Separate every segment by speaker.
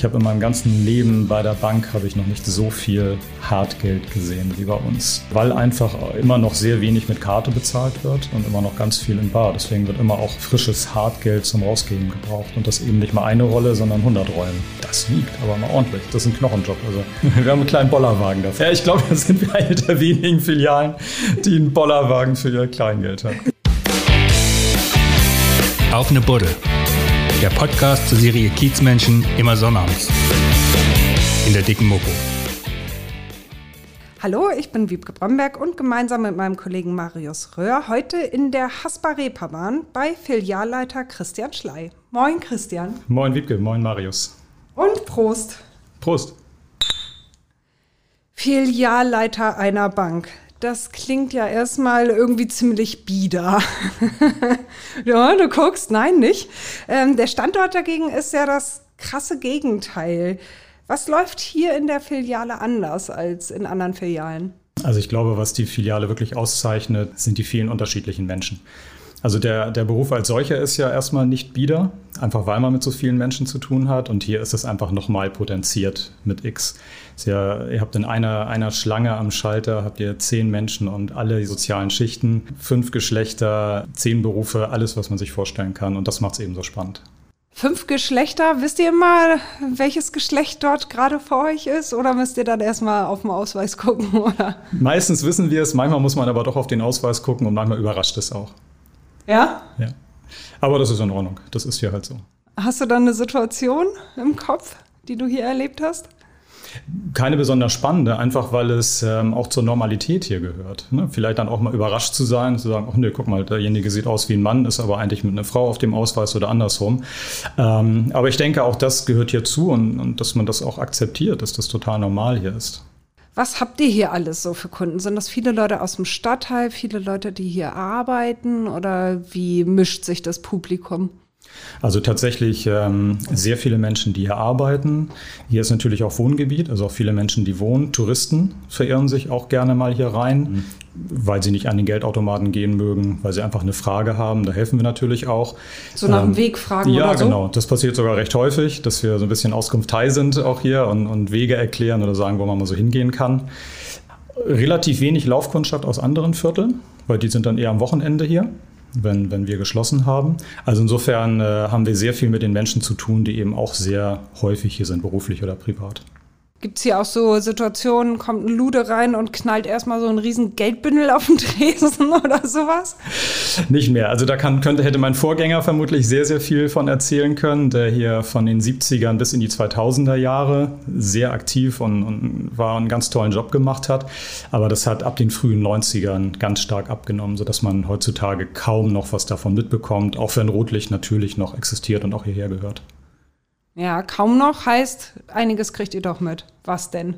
Speaker 1: Ich habe in meinem ganzen Leben bei der Bank habe ich noch nicht so viel Hartgeld gesehen wie bei uns, weil einfach immer noch sehr wenig mit Karte bezahlt wird und immer noch ganz viel in Bar. Deswegen wird immer auch frisches Hartgeld zum Rausgeben gebraucht und das eben nicht mal eine Rolle, sondern 100 Rollen. Das wiegt aber mal ordentlich. Das ist ein Knochenjob. Also wir haben einen kleinen Bollerwagen dafür. Ja, ich glaube, das sind wir eine der wenigen Filialen, die einen Bollerwagen für ihr Kleingeld haben.
Speaker 2: Auf eine Buddel der Podcast zur Serie Kiezmenschen immer sonnabends. In der dicken Mopo.
Speaker 3: Hallo, ich bin Wiebke Bromberg und gemeinsam mit meinem Kollegen Marius Röhr heute in der Haspa-Reeperbahn bei Filialleiter Christian Schley. Moin Christian.
Speaker 1: Moin Wiebke, moin Marius.
Speaker 3: Und Prost.
Speaker 1: Prost.
Speaker 3: Filialleiter einer Bank das klingt ja erstmal irgendwie ziemlich bieder. ja, du guckst, nein, nicht. Ähm, der Standort dagegen ist ja das krasse Gegenteil. Was läuft hier in der Filiale anders als in anderen Filialen?
Speaker 1: Also ich glaube, was die Filiale wirklich auszeichnet, sind die vielen unterschiedlichen Menschen. Also der, der Beruf als solcher ist ja erstmal nicht bieder, einfach weil man mit so vielen Menschen zu tun hat. Und hier ist es einfach nochmal potenziert mit X. Ja, ihr habt in einer, einer Schlange am Schalter, habt ihr zehn Menschen und alle sozialen Schichten, fünf Geschlechter, zehn Berufe, alles, was man sich vorstellen kann. Und das macht es eben so spannend.
Speaker 3: Fünf Geschlechter, wisst ihr immer, welches Geschlecht dort gerade vor euch ist? Oder müsst ihr dann erstmal auf den Ausweis gucken? Oder?
Speaker 1: Meistens wissen wir es, manchmal muss man aber doch auf den Ausweis gucken und manchmal überrascht es auch.
Speaker 3: Ja?
Speaker 1: Ja. Aber das ist in Ordnung. Das ist hier halt so.
Speaker 3: Hast du dann eine Situation im Kopf, die du hier erlebt hast?
Speaker 1: Keine besonders spannende, einfach weil es ähm, auch zur Normalität hier gehört. Ne? Vielleicht dann auch mal überrascht zu sein, zu sagen, ach nee, guck mal, derjenige sieht aus wie ein Mann, ist aber eigentlich mit einer Frau auf dem Ausweis oder andersrum. Ähm, aber ich denke, auch das gehört hier zu und, und dass man das auch akzeptiert, dass das total normal hier ist.
Speaker 3: Was habt ihr hier alles so für Kunden? Sind das viele Leute aus dem Stadtteil, viele Leute, die hier arbeiten oder wie mischt sich das Publikum?
Speaker 1: Also tatsächlich ähm, sehr viele Menschen, die hier arbeiten. Hier ist natürlich auch Wohngebiet, also auch viele Menschen, die wohnen. Touristen verirren sich auch gerne mal hier rein, mhm. weil sie nicht an den Geldautomaten gehen mögen, weil sie einfach eine Frage haben. Da helfen wir natürlich auch.
Speaker 3: So nach dem ähm, Weg fragen
Speaker 1: ja,
Speaker 3: oder so?
Speaker 1: Ja, genau. Das passiert sogar recht häufig, dass wir so ein bisschen Auskunftei sind auch hier und, und Wege erklären oder sagen, wo man mal so hingehen kann. Relativ wenig Laufkundschaft aus anderen Vierteln, weil die sind dann eher am Wochenende hier wenn, wenn wir geschlossen haben. Also insofern äh, haben wir sehr viel mit den Menschen zu tun, die eben auch sehr häufig hier sind, beruflich oder privat.
Speaker 3: Gibt es hier auch so Situationen, kommt ein Lude rein und knallt erstmal so einen riesen Geldbündel auf den Tresen oder sowas?
Speaker 1: Nicht mehr. Also da kann, könnte, hätte mein Vorgänger vermutlich sehr, sehr viel von erzählen können, der hier von den 70ern bis in die 2000er Jahre sehr aktiv und, und war einen ganz tollen Job gemacht hat. Aber das hat ab den frühen 90ern ganz stark abgenommen, sodass man heutzutage kaum noch was davon mitbekommt, auch wenn Rotlicht natürlich noch existiert und auch hierher gehört.
Speaker 3: Ja, kaum noch heißt, einiges kriegt ihr doch mit. Was denn?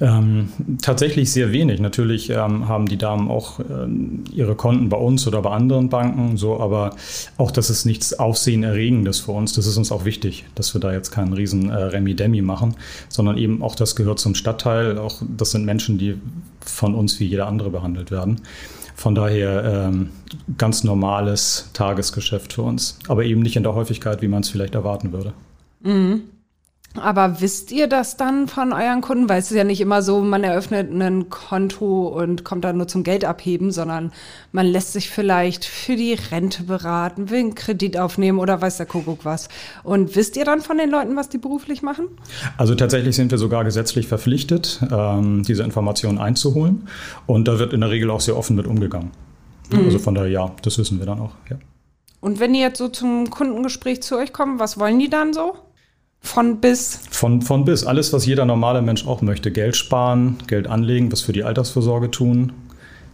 Speaker 1: Ähm, tatsächlich sehr wenig. Natürlich ähm, haben die Damen auch ähm, ihre Konten bei uns oder bei anderen Banken, so, aber auch das ist nichts Aufsehenerregendes für uns. Das ist uns auch wichtig, dass wir da jetzt keinen riesen äh, Remi-Demi machen, sondern eben auch das gehört zum Stadtteil. Auch das sind Menschen, die von uns wie jeder andere behandelt werden. Von daher ähm, ganz normales Tagesgeschäft für uns, aber eben nicht in der Häufigkeit, wie man es vielleicht erwarten würde.
Speaker 3: Mhm. Aber wisst ihr das dann von euren Kunden? Weil es ist ja nicht immer so, man eröffnet ein Konto und kommt dann nur zum Geld abheben, sondern man lässt sich vielleicht für die Rente beraten, will einen Kredit aufnehmen oder weiß der Kuckuck was. Und wisst ihr dann von den Leuten, was die beruflich machen?
Speaker 1: Also tatsächlich sind wir sogar gesetzlich verpflichtet, ähm, diese Informationen einzuholen. Und da wird in der Regel auch sehr offen mit umgegangen. Mhm. Also von daher ja, das wissen wir dann auch. Ja.
Speaker 3: Und wenn die jetzt so zum Kundengespräch zu euch kommen, was wollen die dann so? Von bis?
Speaker 1: Von, von bis. Alles, was jeder normale Mensch auch möchte. Geld sparen, Geld anlegen, was für die Altersvorsorge tun,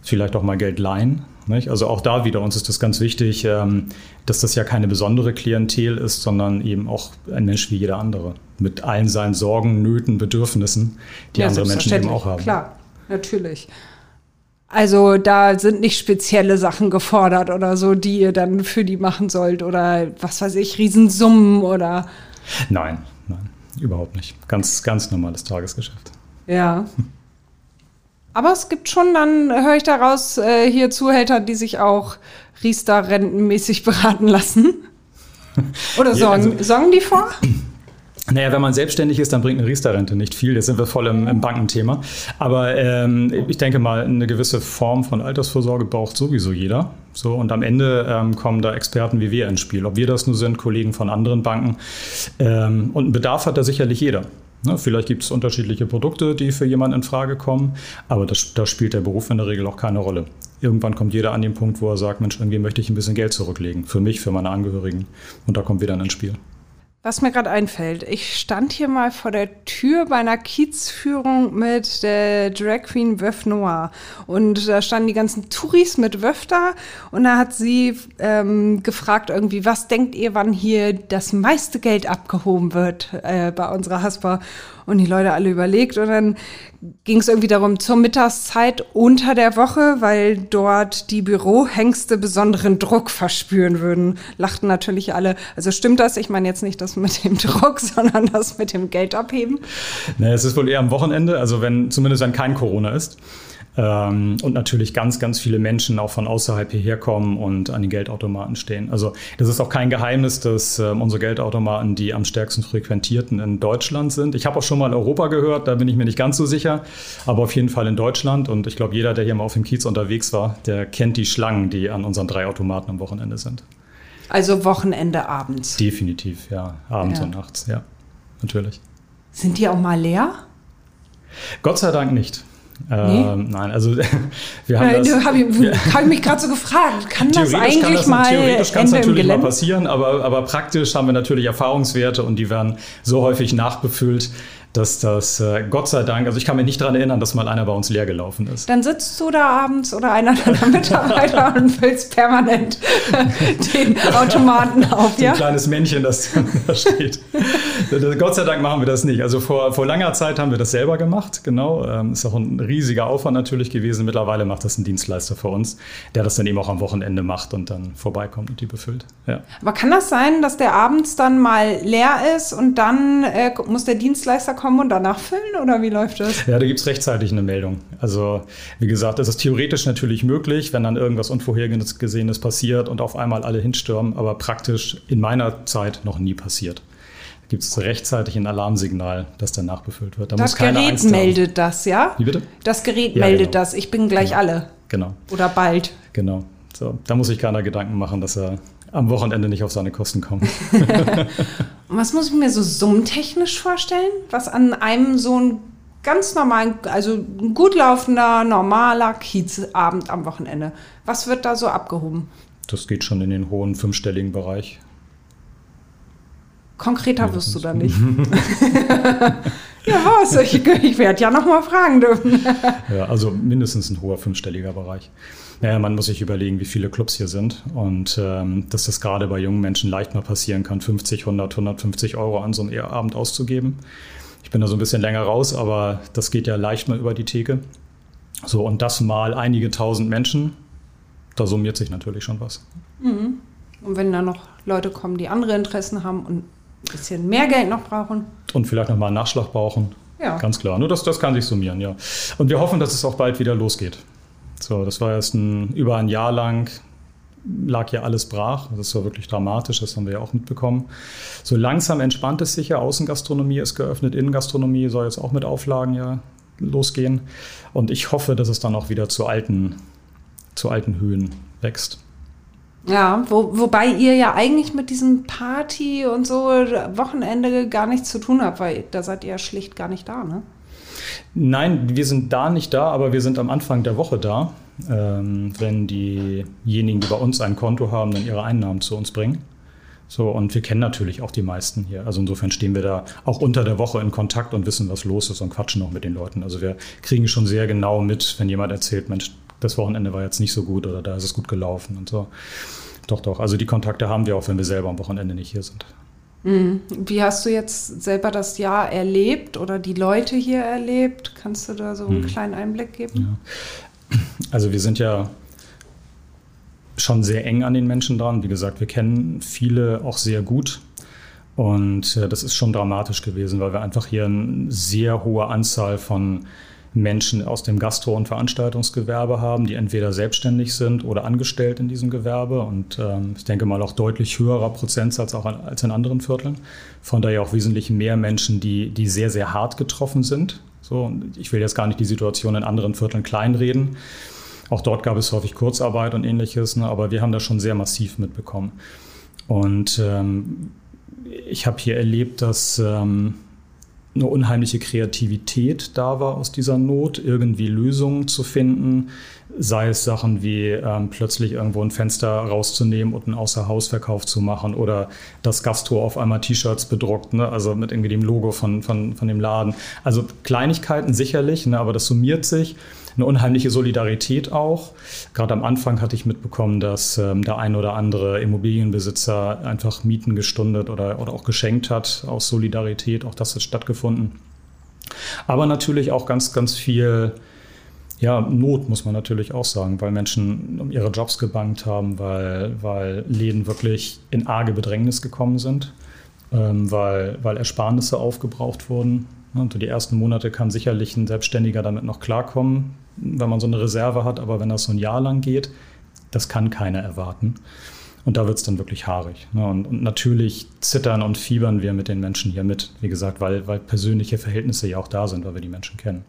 Speaker 1: vielleicht auch mal Geld leihen. Nicht? Also auch da wieder, uns ist das ganz wichtig, ähm, dass das ja keine besondere Klientel ist, sondern eben auch ein Mensch wie jeder andere. Mit allen seinen Sorgen, Nöten, Bedürfnissen, die ja, andere Menschen eben auch haben.
Speaker 3: Klar, natürlich. Also da sind nicht spezielle Sachen gefordert oder so, die ihr dann für die machen sollt oder was weiß ich, Riesensummen oder
Speaker 1: Nein, nein, überhaupt nicht. Ganz, ganz normales Tagesgeschäft.
Speaker 3: Ja. Aber es gibt schon, dann höre ich daraus, äh, hier Zuhälter, die sich auch Riester rentenmäßig beraten lassen. Oder sorgen, ja, also, sorgen die vor?
Speaker 1: Naja, wenn man selbstständig ist, dann bringt eine Riester-Rente nicht viel. Jetzt sind wir voll im, im Bankenthema. Aber ähm, ich denke mal, eine gewisse Form von Altersvorsorge braucht sowieso jeder. So, und am Ende ähm, kommen da Experten wie wir ins Spiel. Ob wir das nur sind, Kollegen von anderen Banken. Ähm, und einen Bedarf hat da sicherlich jeder. Ne, vielleicht gibt es unterschiedliche Produkte, die für jemanden in Frage kommen, aber da spielt der Beruf in der Regel auch keine Rolle. Irgendwann kommt jeder an den Punkt, wo er sagt, Mensch, irgendwie möchte ich ein bisschen Geld zurücklegen. Für mich, für meine Angehörigen. Und da kommt wieder ins Spiel.
Speaker 3: Was mir gerade einfällt, ich stand hier mal vor der Tür bei einer Kiezführung mit der Drag Queen Wöf Noir und da standen die ganzen Touris mit Wöf da und da hat sie ähm, gefragt irgendwie, was denkt ihr, wann hier das meiste Geld abgehoben wird äh, bei unserer Haspa? Und die Leute alle überlegt und dann ging es irgendwie darum, zur Mittagszeit unter der Woche, weil dort die Bürohengste besonderen Druck verspüren würden. Lachten natürlich alle. Also stimmt das? Ich meine jetzt nicht das mit dem Druck, sondern das mit dem Geld abheben.
Speaker 1: Nee, es ist wohl eher am Wochenende, also wenn zumindest wenn kein Corona ist. Ähm, und natürlich ganz, ganz viele Menschen auch von außerhalb hierher kommen und an den Geldautomaten stehen. Also das ist auch kein Geheimnis, dass ähm, unsere Geldautomaten die am stärksten frequentierten in Deutschland sind. Ich habe auch schon mal Europa gehört, da bin ich mir nicht ganz so sicher, aber auf jeden Fall in Deutschland. Und ich glaube, jeder, der hier mal auf dem Kiez unterwegs war, der kennt die Schlangen, die an unseren drei Automaten am Wochenende sind.
Speaker 3: Also Wochenende abends.
Speaker 1: Definitiv, ja. Abends ja. und nachts, ja. Natürlich.
Speaker 3: Sind die auch mal leer?
Speaker 1: Gott sei Dank nicht. Nee? Ähm, nein, also wir haben
Speaker 3: Nein,
Speaker 1: das.
Speaker 3: Habe ich, hab ich mich gerade so gefragt, kann das eigentlich kann das, mal
Speaker 1: Theoretisch kann es natürlich mal passieren, aber, aber praktisch haben wir natürlich Erfahrungswerte und die werden so häufig nachbefüllt, dass das äh, Gott sei Dank, also ich kann mich nicht daran erinnern, dass mal einer bei uns leer gelaufen ist.
Speaker 3: Dann sitzt du da abends oder einer deiner Mitarbeiter und füllst permanent den Automaten auf,
Speaker 1: ja? Ein kleines Männchen, das da steht. Gott sei Dank machen wir das nicht. Also vor, vor langer Zeit haben wir das selber gemacht, genau. Ähm, ist auch ein riesiger Aufwand natürlich gewesen. Mittlerweile macht das ein Dienstleister für uns, der das dann eben auch am Wochenende macht und dann vorbeikommt und die befüllt. Ja.
Speaker 3: Aber kann das sein, dass der abends dann mal leer ist und dann äh, muss der Dienstleister kommen? Kommen und danach füllen oder wie läuft das?
Speaker 1: Ja, da gibt es rechtzeitig eine Meldung. Also wie gesagt, es ist theoretisch natürlich möglich, wenn dann irgendwas Unvorhergesehenes passiert und auf einmal alle hinstürmen, aber praktisch in meiner Zeit noch nie passiert gibt es rechtzeitig ein Alarmsignal, das dann nachbefüllt wird.
Speaker 3: Da das Gerät meldet haben. das, ja?
Speaker 1: Wie bitte?
Speaker 3: Das Gerät ja, meldet genau. das. Ich bin gleich
Speaker 1: genau.
Speaker 3: alle.
Speaker 1: Genau.
Speaker 3: Oder bald.
Speaker 1: Genau. So, da muss sich keiner Gedanken machen, dass er am Wochenende nicht auf seine Kosten kommt.
Speaker 3: Was muss ich mir so summtechnisch vorstellen? Was an einem so ein ganz normalen, also ein gut laufender, normaler Kiezabend am Wochenende, was wird da so abgehoben?
Speaker 1: Das geht schon in den hohen fünfstelligen Bereich.
Speaker 3: Konkreter wirst du da nicht. ja, was? Ich, ich werde ja noch mal fragen dürfen.
Speaker 1: ja, also mindestens ein hoher fünfstelliger Bereich. Naja, man muss sich überlegen, wie viele Clubs hier sind und ähm, dass das gerade bei jungen Menschen leicht mal passieren kann, 50, 100, 150 Euro an so einem Abend auszugeben. Ich bin da so ein bisschen länger raus, aber das geht ja leicht mal über die Theke. So, und das mal einige tausend Menschen, da summiert sich natürlich schon was.
Speaker 3: Mhm. Und wenn da noch Leute kommen, die andere Interessen haben und ein bisschen mehr Geld noch brauchen.
Speaker 1: Und vielleicht nochmal einen Nachschlag brauchen. Ja. Ganz klar. Nur das, das kann sich summieren, ja. Und wir hoffen, dass es auch bald wieder losgeht. So, das war erst ein, über ein Jahr lang lag ja alles brach. Das war wirklich dramatisch, das haben wir ja auch mitbekommen. So langsam entspannt es sich ja. Außengastronomie ist geöffnet, Innengastronomie soll jetzt auch mit Auflagen ja losgehen. Und ich hoffe, dass es dann auch wieder zu alten, zu alten Höhen wächst.
Speaker 3: Ja, wo, wobei ihr ja eigentlich mit diesem Party und so Wochenende gar nichts zu tun habt, weil da seid ihr ja schlicht gar nicht da, ne?
Speaker 1: Nein, wir sind da nicht da, aber wir sind am Anfang der Woche da, ähm, wenn diejenigen, die bei uns ein Konto haben, dann ihre Einnahmen zu uns bringen. So, und wir kennen natürlich auch die meisten hier. Also insofern stehen wir da auch unter der Woche in Kontakt und wissen, was los ist und quatschen auch mit den Leuten. Also wir kriegen schon sehr genau mit, wenn jemand erzählt, Mensch, das Wochenende war jetzt nicht so gut oder da ist es gut gelaufen und so. Doch, doch. Also die Kontakte haben wir auch, wenn wir selber am Wochenende nicht hier sind.
Speaker 3: Mhm. Wie hast du jetzt selber das Jahr erlebt oder die Leute hier erlebt? Kannst du da so einen mhm. kleinen Einblick geben?
Speaker 1: Ja. Also wir sind ja schon sehr eng an den Menschen dran. Wie gesagt, wir kennen viele auch sehr gut. Und äh, das ist schon dramatisch gewesen, weil wir einfach hier eine sehr hohe Anzahl von Menschen aus dem Gastro- und Veranstaltungsgewerbe haben, die entweder selbstständig sind oder angestellt in diesem Gewerbe. Und ähm, ich denke mal auch deutlich höherer Prozentsatz auch als in anderen Vierteln. Von daher auch wesentlich mehr Menschen, die, die sehr, sehr hart getroffen sind. So, ich will jetzt gar nicht die Situation in anderen Vierteln kleinreden. Auch dort gab es häufig Kurzarbeit und ähnliches, ne, aber wir haben das schon sehr massiv mitbekommen. Und ähm, ich habe hier erlebt, dass ähm, eine unheimliche Kreativität da war aus dieser Not, irgendwie Lösungen zu finden, sei es Sachen wie ähm, plötzlich irgendwo ein Fenster rauszunehmen und einen Außerhausverkauf zu machen oder das Gastro auf einmal T-Shirts bedruckt, ne? also mit irgendwie dem Logo von, von, von dem Laden. Also Kleinigkeiten sicherlich, ne? aber das summiert sich eine unheimliche Solidarität auch. Gerade am Anfang hatte ich mitbekommen, dass ähm, der ein oder andere Immobilienbesitzer einfach Mieten gestundet oder, oder auch geschenkt hat aus Solidarität. Auch das hat stattgefunden. Aber natürlich auch ganz, ganz viel ja, Not muss man natürlich auch sagen, weil Menschen um ihre Jobs gebankt haben, weil, weil Läden wirklich in arge Bedrängnis gekommen sind, ähm, weil, weil Ersparnisse aufgebraucht wurden. Und die ersten Monate kann sicherlich ein Selbstständiger damit noch klarkommen wenn man so eine Reserve hat, aber wenn das so ein Jahr lang geht, das kann keiner erwarten. Und da wird es dann wirklich haarig. Ne? Und, und, natürlich zittern und fiebern wir mit den Menschen hier mit, wie gesagt, weil, weil persönliche Verhältnisse ja auch da sind, weil wir die Menschen kennen.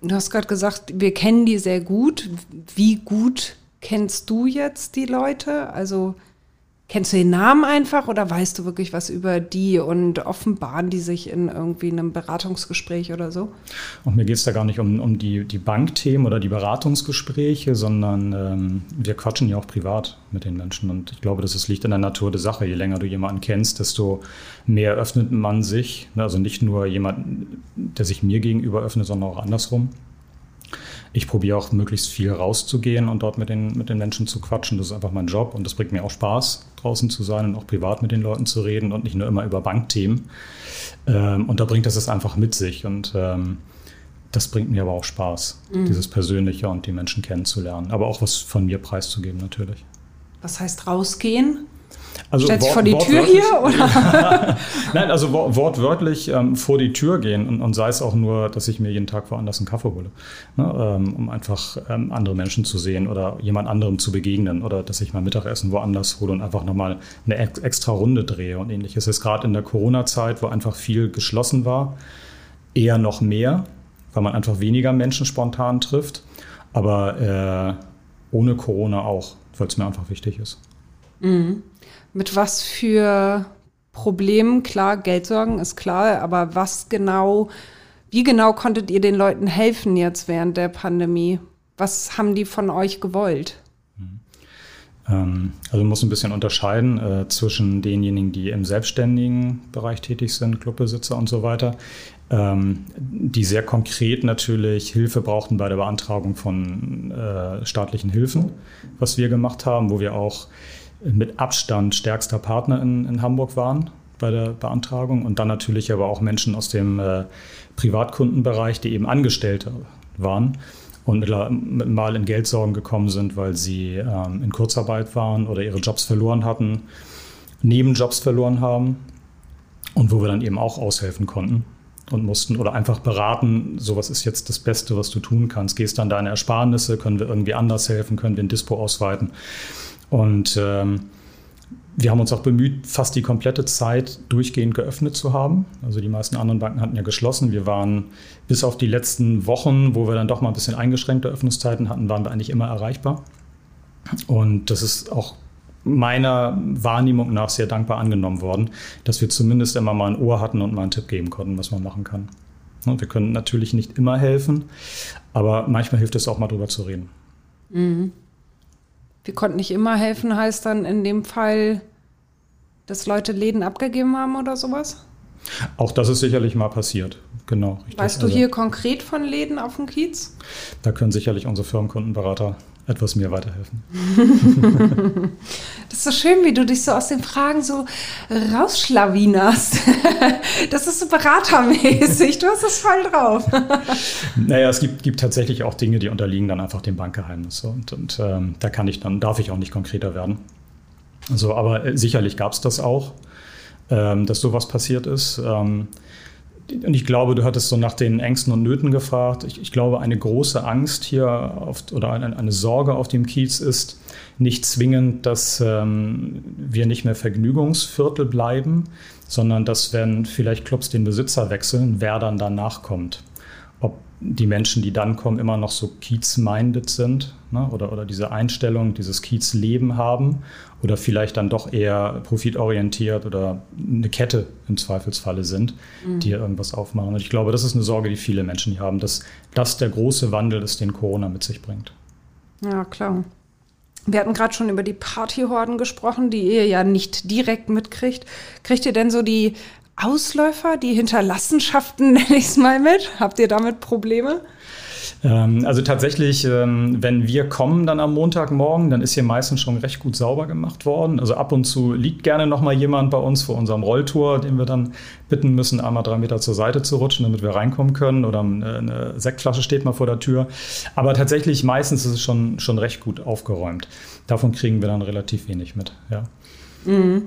Speaker 3: Du hast gerade gesagt, wir kennen die sehr gut. Wie gut kennst du jetzt die Leute? Also Kennst du den Namen einfach oder weißt du wirklich was über die und offenbaren die sich in irgendwie einem Beratungsgespräch oder so?
Speaker 1: Und mir geht es da gar nicht um, um die, die Bankthemen oder die Beratungsgespräche, sondern ähm, wir quatschen ja auch privat mit den Menschen. Und ich glaube, das liegt in der Natur der Sache. Je länger du jemanden kennst, desto mehr öffnet man sich. Also nicht nur jemand, der sich mir gegenüber öffnet, sondern auch andersrum ich probiere auch möglichst viel rauszugehen und dort mit den, mit den Menschen zu quatschen. Das ist einfach mein Job und das bringt mir auch Spaß, draußen zu sein und auch privat mit den Leuten zu reden und nicht nur immer über Bankthemen. Ähm, und da bringt das es einfach mit sich und ähm, das bringt mir aber auch Spaß, mhm. dieses Persönliche und die Menschen kennenzulernen, aber auch was von mir preiszugeben natürlich.
Speaker 3: Was heißt rausgehen? Also Stellst du vor die Tür hier? Oder?
Speaker 1: Nein, also wortwörtlich ähm, vor die Tür gehen und, und, sei es auch nur, dass ich mir jeden Tag woanders einen Kaffee hole, ne, ähm, um einfach ähm, andere Menschen zu sehen oder jemand anderem zu begegnen oder dass ich mein Mittagessen woanders hole und einfach nochmal eine ex extra Runde drehe und ähnliches. Es ist gerade in der Corona-Zeit, wo einfach viel geschlossen war, eher noch mehr, weil man einfach weniger Menschen spontan trifft, aber äh, ohne Corona auch, weil es mir einfach wichtig ist.
Speaker 3: Mhm mit was für Problemen, klar, Geldsorgen ist klar, aber was genau, wie genau konntet ihr den Leuten helfen jetzt während der Pandemie? Was haben die von euch gewollt?
Speaker 1: Mhm. Ähm, also man muss ein bisschen unterscheiden äh, zwischen denjenigen, die im selbstständigen Bereich tätig sind, Clubbesitzer und so weiter, ähm, die sehr konkret natürlich Hilfe brauchten bei der Beantragung von äh, staatlichen Hilfen, was wir gemacht haben, wo wir auch mit Abstand stärkster Partner in, in Hamburg waren bei der Beantragung und dann natürlich aber auch Menschen aus dem äh, Privatkundenbereich, die eben Angestellte waren und mal in Geldsorgen gekommen sind, weil sie ähm, in Kurzarbeit waren oder ihre Jobs verloren hatten, Nebenjobs verloren haben und wo wir dann eben auch aushelfen konnten und mussten oder einfach beraten, so was ist jetzt das Beste, was du tun kannst. Gehst dann deine Ersparnisse, können wir irgendwie anders helfen, können wir ein Dispo ausweiten. Und ähm, wir haben uns auch bemüht, fast die komplette Zeit durchgehend geöffnet zu haben. Also die meisten anderen Banken hatten ja geschlossen. Wir waren bis auf die letzten Wochen, wo wir dann doch mal ein bisschen eingeschränkte Öffnungszeiten hatten, waren wir eigentlich immer erreichbar. Und das ist auch meiner Wahrnehmung nach sehr dankbar angenommen worden, dass wir zumindest immer mal ein Ohr hatten und mal einen Tipp geben konnten, was man machen kann. Wir können natürlich nicht immer helfen, aber manchmal hilft es auch mal drüber zu reden.
Speaker 3: Mhm wir konnten nicht immer helfen, heißt dann in dem Fall, dass Leute Läden abgegeben haben oder sowas?
Speaker 1: Auch das ist sicherlich mal passiert, genau.
Speaker 3: Richtig. Weißt du also, hier konkret von Läden auf dem Kiez?
Speaker 1: Da können sicherlich unsere Firmenkundenberater etwas mir weiterhelfen.
Speaker 3: das ist so schön, wie du dich so aus den Fragen so rausschlawinerst. Das ist so beratermäßig. Du hast es voll drauf.
Speaker 1: Naja, es gibt, gibt tatsächlich auch Dinge, die unterliegen dann einfach dem Bankgeheimnis. Und, und ähm, da kann ich dann, darf ich auch nicht konkreter werden. Also, aber äh, sicherlich gab es das auch, ähm, dass sowas passiert ist. Ähm, und ich glaube, du hattest so nach den Ängsten und Nöten gefragt. Ich, ich glaube, eine große Angst hier auf, oder eine, eine, Sorge auf dem Kiez ist nicht zwingend, dass ähm, wir nicht mehr Vergnügungsviertel bleiben, sondern dass, wenn vielleicht Clubs den Besitzer wechseln, wer dann danach kommt die Menschen, die dann kommen, immer noch so Kiez-minded sind ne? oder, oder diese Einstellung, dieses Kiez-Leben haben oder vielleicht dann doch eher profitorientiert oder eine Kette im Zweifelsfalle sind, mhm. die irgendwas aufmachen. Und ich glaube, das ist eine Sorge, die viele Menschen hier haben, dass das der große Wandel ist, den Corona mit sich bringt.
Speaker 3: Ja, klar. Wir hatten gerade schon über die Partyhorden gesprochen, die ihr ja nicht direkt mitkriegt. Kriegt ihr denn so die Ausläufer, die Hinterlassenschaften, nenne ich es mal mit? Habt ihr damit Probleme?
Speaker 1: Ähm, also tatsächlich, ähm, wenn wir kommen dann am Montagmorgen, dann ist hier meistens schon recht gut sauber gemacht worden. Also ab und zu liegt gerne noch mal jemand bei uns vor unserem Rolltor, den wir dann bitten müssen, einmal drei Meter zur Seite zu rutschen, damit wir reinkommen können. Oder eine Sektflasche steht mal vor der Tür. Aber tatsächlich meistens ist es schon, schon recht gut aufgeräumt. Davon kriegen wir dann relativ wenig mit. Ja. Mhm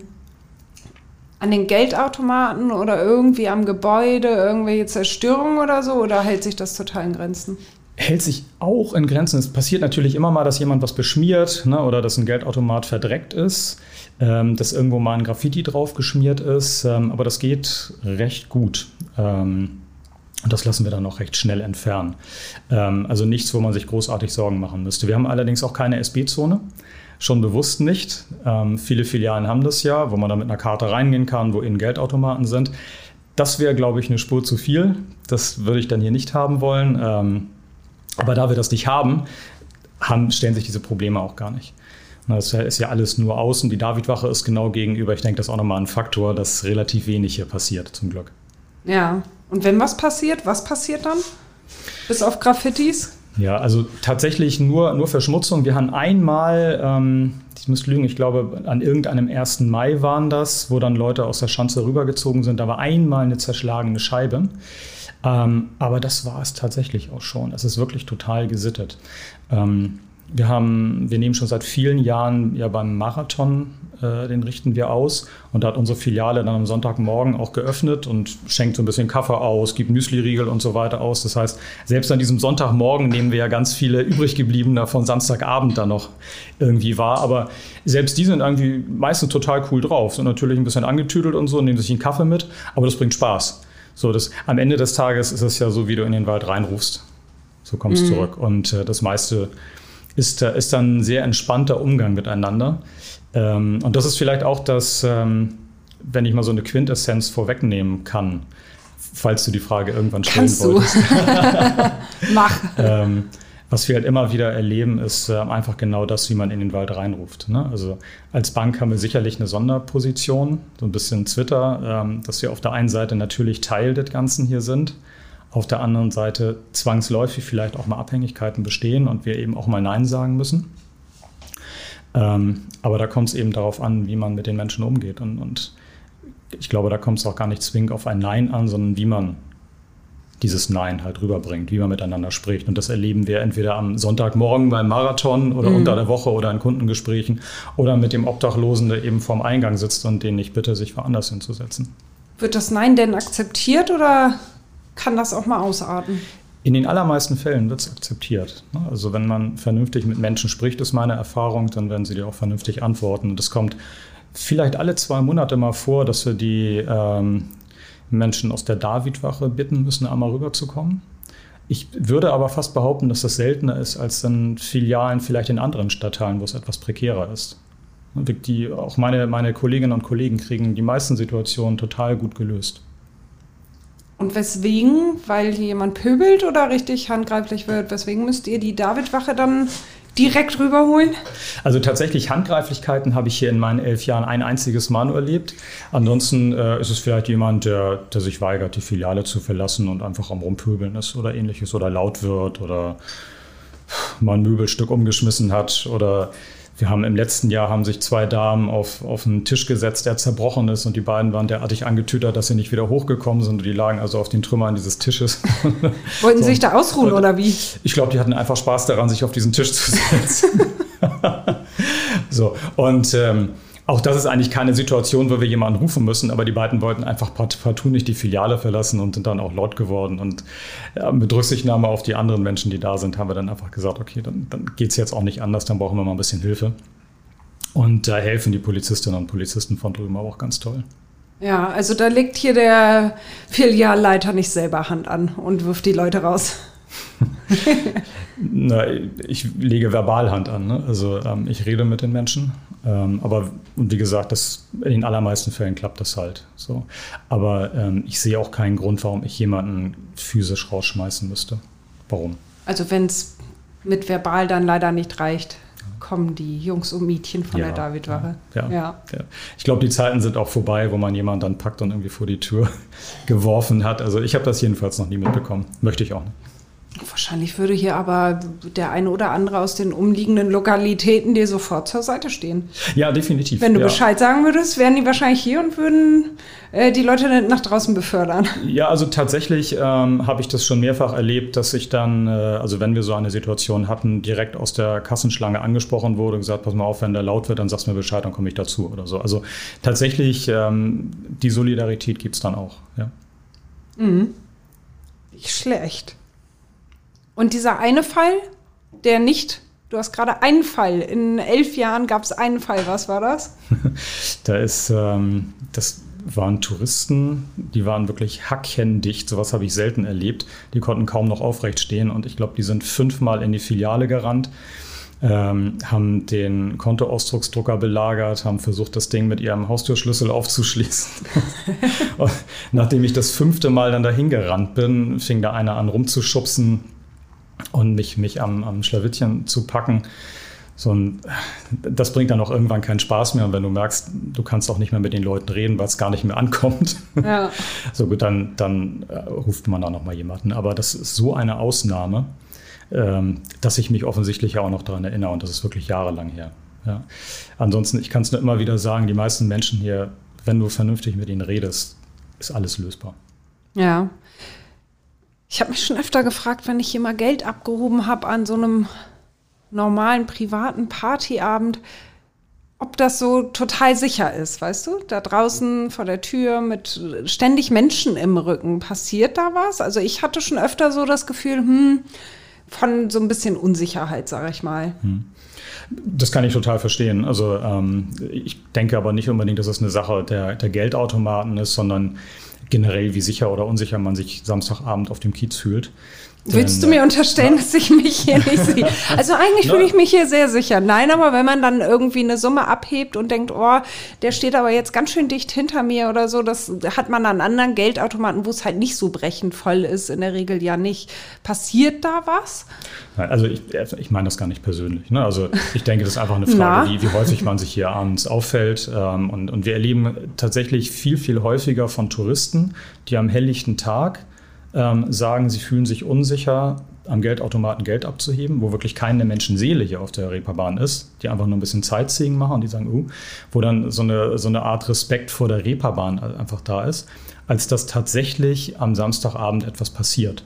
Speaker 3: an den Geldautomaten oder irgendwie am Gebäude irgendwelche Zerstörungen oder so? Oder hält sich das total in Grenzen?
Speaker 1: Hält sich auch in Grenzen. Es passiert natürlich immer mal, dass jemand was beschmiert ne, oder dass ein Geldautomat verdreckt ist, ähm, dass irgendwo mal ein Graffiti drauf geschmiert ist. Ähm, aber das geht recht gut. Ähm, und das lassen wir dann auch recht schnell entfernen. Ähm, also nichts, wo man sich großartig Sorgen machen müsste. Wir haben allerdings auch keine SB-Zone schon bewusst nicht. Ähm, viele Filialen haben das ja, wo man da mit einer Karte reingehen kann, wo innen Geldautomaten sind. Das wäre, glaube ich, eine Spur zu viel. Das würde ich dann hier nicht haben wollen. Aber da wir das nicht haben, haben, stellen sich diese Probleme auch gar nicht. Das ist ja alles nur außen. Die Davidwache ist genau gegenüber. Ich denke, das ist auch nochmal ein Faktor, dass relativ wenig hier passiert, zum Glück.
Speaker 3: Ja, und wenn was passiert, was passiert dann? Bis auf Graffitis?
Speaker 1: Ja, also tatsächlich nur, nur Verschmutzung. Wir haben einmal, ähm, ich muss lügen, ich glaube, an irgendeinem 1. Mai waren das, wo dann Leute aus der Schanze rübergezogen sind. Da war einmal eine zerschlagene Scheibe. Ähm, aber das war es tatsächlich auch schon. Es ist wirklich total gesittet. Ähm, wir, haben, wir nehmen schon seit vielen Jahren ja beim Marathon, äh, den richten wir aus. Und da hat unsere Filiale dann am Sonntagmorgen auch geöffnet und schenkt so ein bisschen Kaffee aus, gibt Müsli-Riegel und so weiter aus. Das heißt, selbst an diesem Sonntagmorgen nehmen wir ja ganz viele übrig gebliebene von Samstagabend dann noch irgendwie wahr. Aber selbst die sind irgendwie meistens total cool drauf, sind natürlich ein bisschen angetüdelt und so, nehmen sich einen Kaffee mit, aber das bringt Spaß. So, das, am Ende des Tages ist es ja so, wie du in den Wald reinrufst. So kommst du mhm. zurück. Und äh, das meiste ist, ist dann ein sehr entspannter Umgang miteinander. Ähm, und das ist vielleicht auch das, ähm, wenn ich mal so eine Quintessenz vorwegnehmen kann, falls du die Frage irgendwann stellen Kannst wolltest. Du. Mach. ähm, was wir halt immer wieder erleben, ist äh, einfach genau das, wie man in den Wald reinruft. Ne? Also als Bank haben wir sicherlich eine Sonderposition, so ein bisschen Twitter, ähm, dass wir auf der einen Seite natürlich Teil des Ganzen hier sind, auf der anderen Seite zwangsläufig vielleicht auch mal Abhängigkeiten bestehen und wir eben auch mal Nein sagen müssen. Ähm, aber da kommt es eben darauf an, wie man mit den Menschen umgeht. Und, und ich glaube, da kommt es auch gar nicht zwingend auf ein Nein an, sondern wie man dieses Nein halt rüberbringt, wie man miteinander spricht. Und das erleben wir entweder am Sonntagmorgen beim Marathon oder mhm. unter der Woche oder in Kundengesprächen oder mit dem Obdachlosen, der eben vorm Eingang sitzt und den ich bitte, sich woanders hinzusetzen.
Speaker 3: Wird das Nein denn akzeptiert oder kann das auch mal ausarten.
Speaker 1: In den allermeisten Fällen wird es akzeptiert. Ne? Also wenn man vernünftig mit Menschen spricht, ist meine Erfahrung, dann werden sie dir auch vernünftig antworten. Und es kommt vielleicht alle zwei Monate mal vor, dass wir die ähm, Menschen aus der Davidwache bitten müssen, einmal rüberzukommen. Ich würde aber fast behaupten, dass das seltener ist als in Filialen vielleicht in anderen Stadtteilen, wo es etwas prekärer ist. Die, auch meine, meine Kolleginnen und Kollegen kriegen die meisten Situationen total gut gelöst.
Speaker 3: Und weswegen? Weil hier jemand pöbelt oder richtig handgreiflich wird? Weswegen müsst ihr die Davidwache dann direkt rüberholen?
Speaker 1: Also tatsächlich Handgreiflichkeiten habe ich hier in meinen elf Jahren ein einziges Mal nur erlebt. Ansonsten äh, ist es vielleicht jemand, der, der sich weigert, die Filiale zu verlassen und einfach am Rumpöbeln ist oder ähnliches oder laut wird oder mal ein Möbelstück umgeschmissen hat oder wir haben im letzten Jahr haben sich zwei Damen auf, auf einen Tisch gesetzt, der zerbrochen ist und die beiden waren derartig angetütert, dass sie nicht wieder hochgekommen sind und die lagen also auf den Trümmern dieses Tisches.
Speaker 3: Wollten so. sie sich da ausruhen oder wie?
Speaker 1: Ich glaube, die hatten einfach Spaß daran, sich auf diesen Tisch zu setzen. so und ähm, auch das ist eigentlich keine Situation, wo wir jemanden rufen müssen, aber die beiden wollten einfach partout nicht die Filiale verlassen und sind dann auch laut geworden. Und mit Rücksichtnahme auf die anderen Menschen, die da sind, haben wir dann einfach gesagt, okay, dann, dann geht es jetzt auch nicht anders, dann brauchen wir mal ein bisschen Hilfe. Und da helfen die Polizistinnen und Polizisten von drüben auch ganz toll.
Speaker 3: Ja, also da legt hier der Filialleiter nicht selber Hand an und wirft die Leute raus.
Speaker 1: Na, ich lege Verbalhand an. Ne? Also ähm, ich rede mit den Menschen. Ähm, aber und wie gesagt, das, in den allermeisten Fällen klappt das halt. So. Aber ähm, ich sehe auch keinen Grund, warum ich jemanden physisch rausschmeißen müsste. Warum?
Speaker 3: Also wenn es mit verbal dann leider nicht reicht, kommen die Jungs und Mädchen von ja, der Davidwache.
Speaker 1: Ja, ja, ja, Ich glaube, die Zeiten sind auch vorbei, wo man jemanden dann packt und irgendwie vor die Tür geworfen hat. Also ich habe das jedenfalls noch nie mitbekommen. Möchte ich auch nicht.
Speaker 3: Wahrscheinlich würde hier aber der eine oder andere aus den umliegenden Lokalitäten dir sofort zur Seite stehen.
Speaker 1: Ja, definitiv.
Speaker 3: Wenn du
Speaker 1: ja.
Speaker 3: Bescheid sagen würdest, wären die wahrscheinlich hier und würden äh, die Leute nach draußen befördern.
Speaker 1: Ja, also tatsächlich ähm, habe ich das schon mehrfach erlebt, dass ich dann, äh, also wenn wir so eine Situation hatten, direkt aus der Kassenschlange angesprochen wurde und gesagt, pass mal auf, wenn der laut wird, dann sagst du mir Bescheid, dann komme ich dazu oder so. Also tatsächlich, ähm, die Solidarität gibt es dann auch. Ja.
Speaker 3: Mhm. Nicht schlecht. Und dieser eine Fall, der nicht, du hast gerade einen Fall, in elf Jahren gab es einen Fall, was war das?
Speaker 1: da ist, ähm, das waren Touristen, die waren wirklich hackendicht, sowas habe ich selten erlebt. Die konnten kaum noch aufrecht stehen und ich glaube, die sind fünfmal in die Filiale gerannt. Ähm, haben den Kontoausdrucksdrucker belagert, haben versucht, das Ding mit ihrem Haustürschlüssel aufzuschließen. nachdem ich das fünfte Mal dann dahin gerannt bin, fing da einer an rumzuschubsen und mich, mich am, am Schlawittchen zu packen. So ein, das bringt dann auch irgendwann keinen Spaß mehr. Und wenn du merkst, du kannst auch nicht mehr mit den Leuten reden, weil es gar nicht mehr ankommt, ja. so gut, dann, dann äh, ruft man da nochmal jemanden. Aber das ist so eine Ausnahme, ähm, dass ich mich offensichtlich ja auch noch daran erinnere. Und das ist wirklich jahrelang her. Ja. Ansonsten, ich kann es nur immer wieder sagen, die meisten Menschen hier, wenn du vernünftig mit ihnen redest, ist alles lösbar.
Speaker 3: Ja, ich habe mich schon öfter gefragt, wenn ich hier mal Geld abgehoben habe an so einem normalen privaten Partyabend, ob das so total sicher ist, weißt du? Da draußen vor der Tür mit ständig Menschen im Rücken. Passiert da was? Also ich hatte schon öfter so das Gefühl, hm, von so ein bisschen Unsicherheit, sage ich mal. Hm.
Speaker 1: Das kann ich total verstehen. Also ähm, ich denke aber nicht unbedingt, dass es eine Sache der, der Geldautomaten ist, sondern generell, wie sicher oder unsicher man sich Samstagabend auf dem Kiez fühlt.
Speaker 3: Willst du mir unterstellen, dass ich mich hier nicht sehe? Also eigentlich fühle ich mich hier sehr sicher. Nein, aber wenn man dann irgendwie eine Summe abhebt und denkt, oh, der steht aber jetzt ganz schön dicht hinter mir oder so, das hat man an anderen Geldautomaten, wo es halt nicht so brechend voll ist, in der Regel ja nicht. Passiert da was?
Speaker 1: Also ich, ich meine das gar nicht persönlich. Ne? Also ich denke, das ist einfach eine Frage, wie, wie, häufig man sich hier abends auffällt. Ähm, und, und wir erleben tatsächlich viel, viel häufiger von Touristen, die am helllichten Tag ähm, sagen, sie fühlen sich unsicher, am Geldautomaten Geld abzuheben, wo wirklich keine Menschenseele hier auf der Reeperbahn ist, die einfach nur ein bisschen Sightseeing machen und die sagen, uh, wo dann so eine, so eine Art Respekt vor der Reeperbahn einfach da ist, als dass tatsächlich am Samstagabend etwas passiert.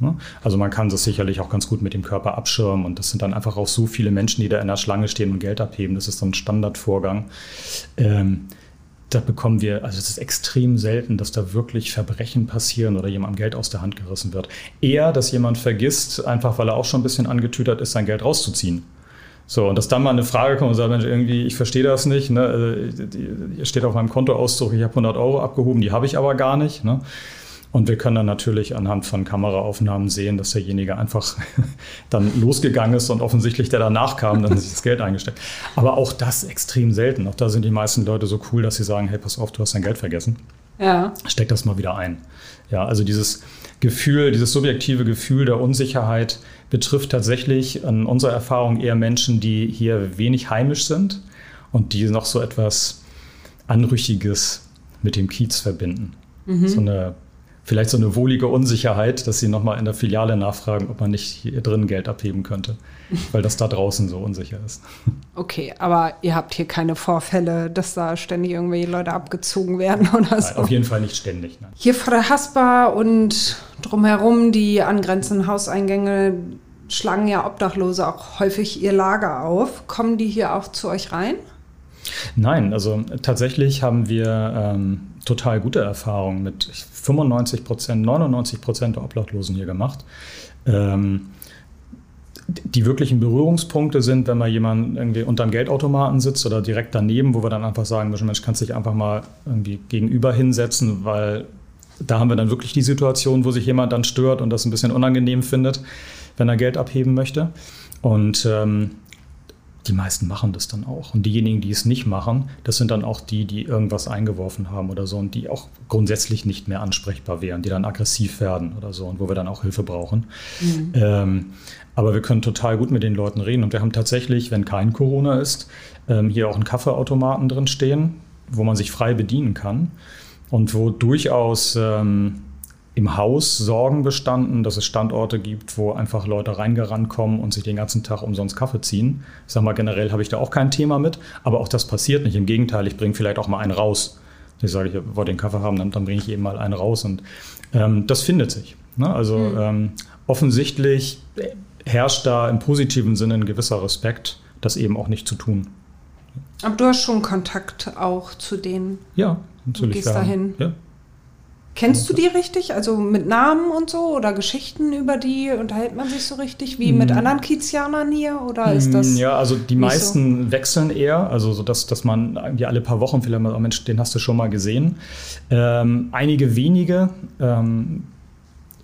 Speaker 1: Ne? Also man kann das sicherlich auch ganz gut mit dem Körper abschirmen und das sind dann einfach auch so viele Menschen, die da in der Schlange stehen und Geld abheben. Das ist so ein Standardvorgang. Ähm, da bekommen wir, also es ist extrem selten, dass da wirklich Verbrechen passieren oder jemandem Geld aus der Hand gerissen wird. Eher, dass jemand vergisst, einfach weil er auch schon ein bisschen angetütert ist, sein Geld rauszuziehen. So, und dass dann mal eine Frage kommt und sagt, Mensch, irgendwie, ich verstehe das nicht. Ne? Hier steht auf meinem Kontoauszug, ich habe 100 Euro abgehoben, die habe ich aber gar nicht. Ne? Und wir können dann natürlich anhand von Kameraaufnahmen sehen, dass derjenige einfach dann losgegangen ist und offensichtlich der danach kam, dann sich das Geld eingesteckt. Aber auch das extrem selten. Auch da sind die meisten Leute so cool, dass sie sagen, hey, pass auf, du hast dein Geld vergessen. Ja. Steck das mal wieder ein. Ja, also dieses Gefühl, dieses subjektive Gefühl der Unsicherheit betrifft tatsächlich an unserer Erfahrung eher Menschen, die hier wenig heimisch sind und die noch so etwas Anrüchiges mit dem Kiez verbinden. Mhm. So eine vielleicht so eine wohlige Unsicherheit, dass sie nochmal in der Filiale nachfragen, ob man nicht hier drin Geld abheben könnte, weil das da draußen so unsicher ist.
Speaker 3: Okay, aber ihr habt hier keine Vorfälle, dass da ständig irgendwelche Leute abgezogen werden oder so?
Speaker 1: Nein, auf jeden Fall nicht ständig. Nein.
Speaker 3: Hier vor der Haspa und drumherum die angrenzenden Hauseingänge schlagen ja Obdachlose auch häufig ihr Lager auf. Kommen die hier auch zu euch rein?
Speaker 1: Nein, also tatsächlich haben wir ähm, total gute Erfahrungen mit 95 Prozent, 99 Prozent der Obdachlosen hier gemacht. Ähm, die wirklichen Berührungspunkte sind, wenn mal jemand irgendwie unterm Geldautomaten sitzt oder direkt daneben, wo wir dann einfach sagen müssen, Mensch, kannst dich einfach mal irgendwie gegenüber hinsetzen, weil da haben wir dann wirklich die Situation, wo sich jemand dann stört und das ein bisschen unangenehm findet, wenn er Geld abheben möchte. Und ähm, die meisten machen das dann auch. Und diejenigen, die es nicht machen, das sind dann auch die, die irgendwas eingeworfen haben oder so und die auch grundsätzlich nicht mehr ansprechbar wären, die dann aggressiv werden oder so und wo wir dann auch Hilfe brauchen. Mhm. Ähm, aber wir können total gut mit den Leuten reden. Und wir haben tatsächlich, wenn kein Corona ist, ähm, hier auch einen Kaffeeautomaten drin stehen, wo man sich frei bedienen kann und wo durchaus ähm, im Haus Sorgen bestanden, dass es Standorte gibt, wo einfach Leute reingerannt kommen und sich den ganzen Tag umsonst Kaffee ziehen. Ich sage mal, generell habe ich da auch kein Thema mit, aber auch das passiert nicht. Im Gegenteil, ich bringe vielleicht auch mal einen raus. Ich sage, ich wollte den Kaffee haben, dann, dann bringe ich eben mal einen raus und ähm, das findet sich. Ne? Also mhm. ähm, offensichtlich herrscht da im positiven Sinne ein gewisser Respekt, das eben auch nicht zu tun.
Speaker 3: Aber du hast schon Kontakt auch zu denen.
Speaker 1: Ja, natürlich.
Speaker 3: Du gehst dahin. Ja. Kennst du die richtig? Also mit Namen und so oder Geschichten über die unterhält man sich so richtig wie mit hm. anderen Kizianern hier oder ist das?
Speaker 1: Hm, ja, also die meisten so? wechseln eher, also so dass, dass man irgendwie alle paar Wochen vielleicht mal, oh Mensch, den hast du schon mal gesehen. Ähm, einige wenige, ähm,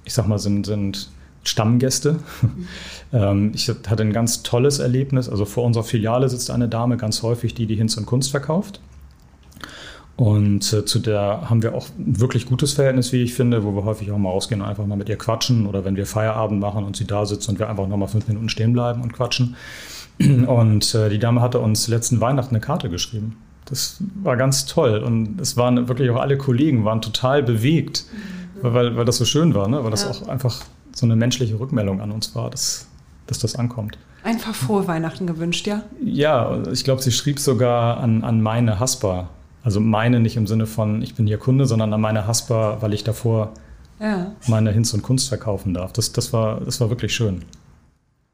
Speaker 1: ich sag mal, sind, sind Stammgäste. Mhm. ich hatte ein ganz tolles Erlebnis. Also vor unserer Filiale sitzt eine Dame, ganz häufig die, die Hinz und Kunst verkauft. Und äh, zu der haben wir auch ein wirklich gutes Verhältnis, wie ich finde, wo wir häufig auch mal rausgehen und einfach mal mit ihr quatschen oder wenn wir Feierabend machen und sie da sitzt und wir einfach noch mal fünf Minuten stehen bleiben und quatschen. Und äh, die Dame hatte uns letzten Weihnachten eine Karte geschrieben. Das war ganz toll und es waren wirklich auch alle Kollegen waren total bewegt, mhm. weil, weil das so schön war, ne? weil das ja. auch einfach so eine menschliche Rückmeldung an uns war, dass, dass das ankommt.
Speaker 3: Einfach frohe Weihnachten gewünscht, ja?
Speaker 1: Ja, ich glaube, sie schrieb sogar an, an meine Haspa also meine nicht im Sinne von, ich bin hier Kunde, sondern an meine Haspa, weil ich davor ja. meine Hinz und Kunst verkaufen darf. Das, das, war, das war wirklich schön.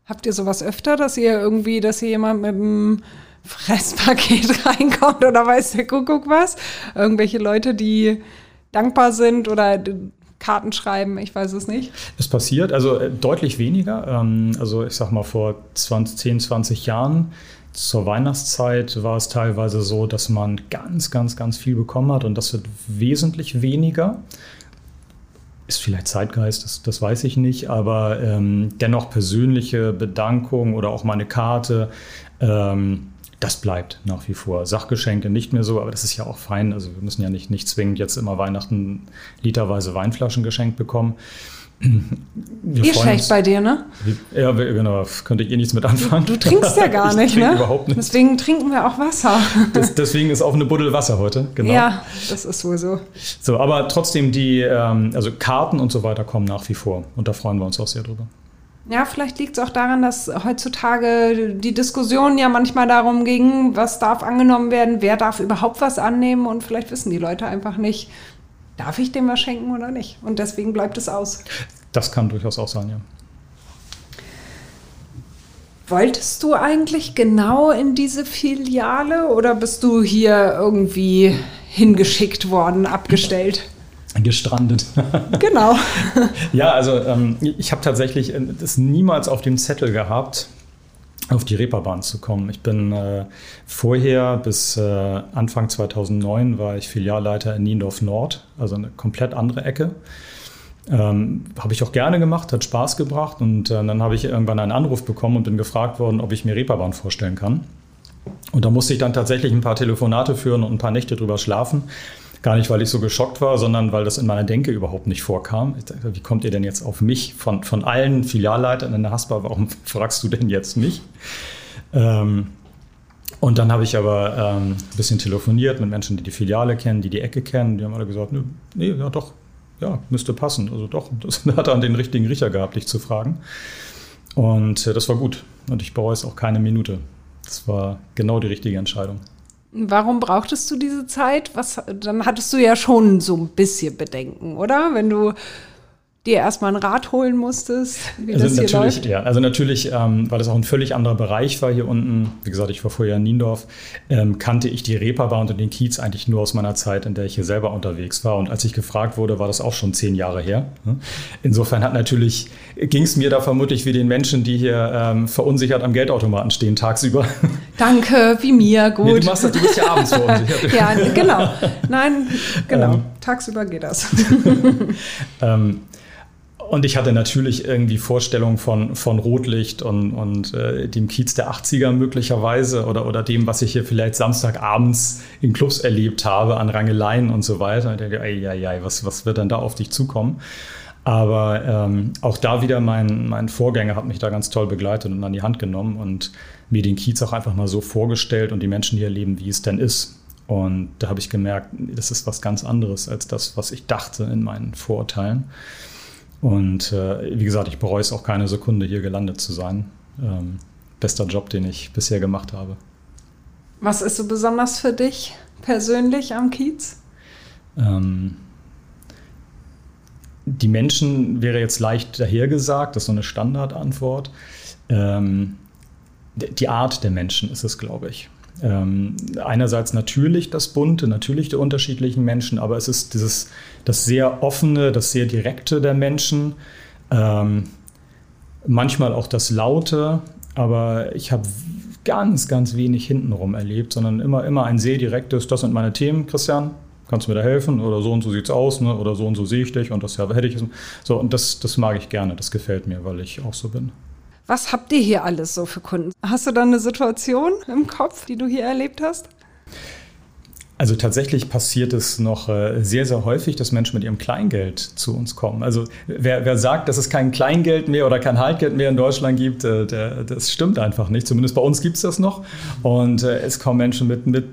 Speaker 3: Habt ihr sowas öfter, dass ihr irgendwie, dass hier jemand mit einem Fresspaket reinkommt oder weiß der Kuckuck was? Irgendwelche Leute, die dankbar sind oder Karten schreiben, ich weiß es nicht.
Speaker 1: Es passiert, also äh, deutlich weniger. Ähm, also ich sag mal vor 20, 10, 20 Jahren zur Weihnachtszeit war es teilweise so, dass man ganz, ganz, ganz viel bekommen hat und das wird wesentlich weniger. Ist vielleicht Zeitgeist, das, das weiß ich nicht, aber ähm, dennoch persönliche Bedankung oder auch mal eine Karte, ähm, das bleibt nach wie vor. Sachgeschenke nicht mehr so, aber das ist ja auch fein. Also wir müssen ja nicht, nicht zwingend jetzt immer Weihnachten literweise Weinflaschen geschenkt bekommen.
Speaker 3: Wir eh schlecht bei dir, ne?
Speaker 1: Ja, genau. Könnte ich eh nichts mit anfangen.
Speaker 3: Du, du trinkst ja gar nicht, ne?
Speaker 1: Überhaupt nicht.
Speaker 3: Deswegen trinken wir auch Wasser.
Speaker 1: Das, deswegen ist auch eine Buddel Wasser heute,
Speaker 3: genau. Ja, das ist wohl so.
Speaker 1: So, aber trotzdem, die ähm, also Karten und so weiter kommen nach wie vor. Und da freuen wir uns auch sehr drüber.
Speaker 3: Ja, vielleicht liegt es auch daran, dass heutzutage die Diskussion ja manchmal darum ging, was darf angenommen werden, wer darf überhaupt was annehmen und vielleicht wissen die Leute einfach nicht, darf ich dem was schenken oder nicht? Und deswegen bleibt es aus.
Speaker 1: Das kann durchaus auch sein, ja.
Speaker 3: Wolltest du eigentlich genau in diese Filiale oder bist du hier irgendwie hingeschickt worden, abgestellt?
Speaker 1: Gestrandet.
Speaker 3: Genau.
Speaker 1: ja, also ähm, ich habe tatsächlich äh, das niemals auf dem Zettel gehabt, auf die Reeperbahn zu kommen. Ich bin äh, vorher bis äh, Anfang 2009 war ich Filialleiter in Niendorf Nord, also eine komplett andere Ecke. Ähm, habe ich auch gerne gemacht, hat Spaß gebracht und äh, dann habe ich irgendwann einen Anruf bekommen und bin gefragt worden, ob ich mir Reeperbahn vorstellen kann. Und da musste ich dann tatsächlich ein paar Telefonate führen und ein paar Nächte drüber schlafen. Gar nicht, weil ich so geschockt war, sondern weil das in meiner Denke überhaupt nicht vorkam. Dachte, wie kommt ihr denn jetzt auf mich? Von, von allen Filialleitern in der Haspa, warum fragst du denn jetzt mich? Ähm, und dann habe ich aber ähm, ein bisschen telefoniert mit Menschen, die die Filiale kennen, die die Ecke kennen. Die haben alle gesagt, nee, ja doch, ja, müsste passen. Also doch, das hat er den richtigen Riecher gehabt, dich zu fragen. Und äh, das war gut. Und ich bereue es auch keine Minute. Das war genau die richtige Entscheidung.
Speaker 3: Warum brauchtest du diese Zeit? Was, dann hattest du ja schon so ein bisschen Bedenken, oder? Wenn du dir erstmal ein Rad holen musstest,
Speaker 1: wie also das hier natürlich, läuft? Ja, also natürlich, ähm, weil das auch ein völlig anderer Bereich war hier unten, wie gesagt, ich war vorher in Niendorf, ähm, kannte ich die Reeperbahn und den Kiez eigentlich nur aus meiner Zeit, in der ich hier selber unterwegs war. Und als ich gefragt wurde, war das auch schon zehn Jahre her. Ne? Insofern hat natürlich, ging es mir da vermutlich wie den Menschen, die hier ähm, verunsichert am Geldautomaten stehen tagsüber.
Speaker 3: Danke, wie mir, gut. Nee,
Speaker 1: du machst das, du bist ja abends verunsichert.
Speaker 3: ja, genau. Nein, genau. Ähm. tagsüber geht das.
Speaker 1: ähm, und ich hatte natürlich irgendwie Vorstellungen von, von Rotlicht und, und äh, dem Kiez der 80er möglicherweise oder, oder dem, was ich hier vielleicht Samstagabends in Clubs erlebt habe, an Rangeleien und so weiter. Und ich denke, ey, ey, ey, was, was wird denn da auf dich zukommen? Aber ähm, auch da wieder mein, mein Vorgänger hat mich da ganz toll begleitet und an die Hand genommen und mir den Kiez auch einfach mal so vorgestellt und die Menschen hier erleben, wie es denn ist. Und da habe ich gemerkt, das ist was ganz anderes als das, was ich dachte in meinen Vorurteilen. Und äh, wie gesagt, ich bereue es auch keine Sekunde, hier gelandet zu sein. Ähm, bester Job, den ich bisher gemacht habe.
Speaker 3: Was ist so besonders für dich persönlich am Kiez? Ähm,
Speaker 1: die Menschen wäre jetzt leicht dahergesagt, das ist so eine Standardantwort. Ähm, die Art der Menschen ist es, glaube ich. Ähm, einerseits natürlich das Bunte, natürlich die unterschiedlichen Menschen, aber es ist dieses, das sehr offene, das sehr direkte der Menschen, ähm, manchmal auch das Laute, aber ich habe ganz, ganz wenig hintenrum erlebt, sondern immer, immer ein sehr direktes, das sind meine Themen, Christian, kannst du mir da helfen? Oder so und so sieht es aus, ne? oder so und so sehe ich dich und das ja, hätte ich. So, und das, das mag ich gerne, das gefällt mir, weil ich auch so bin.
Speaker 3: Was habt ihr hier alles so für Kunden? Hast du da eine Situation im Kopf, die du hier erlebt hast?
Speaker 1: Also tatsächlich passiert es noch äh, sehr, sehr häufig, dass Menschen mit ihrem Kleingeld zu uns kommen. Also wer, wer sagt, dass es kein Kleingeld mehr oder kein Haltgeld mehr in Deutschland gibt, äh, der, das stimmt einfach nicht. Zumindest bei uns gibt es das noch. Und äh, es kommen Menschen mit, mit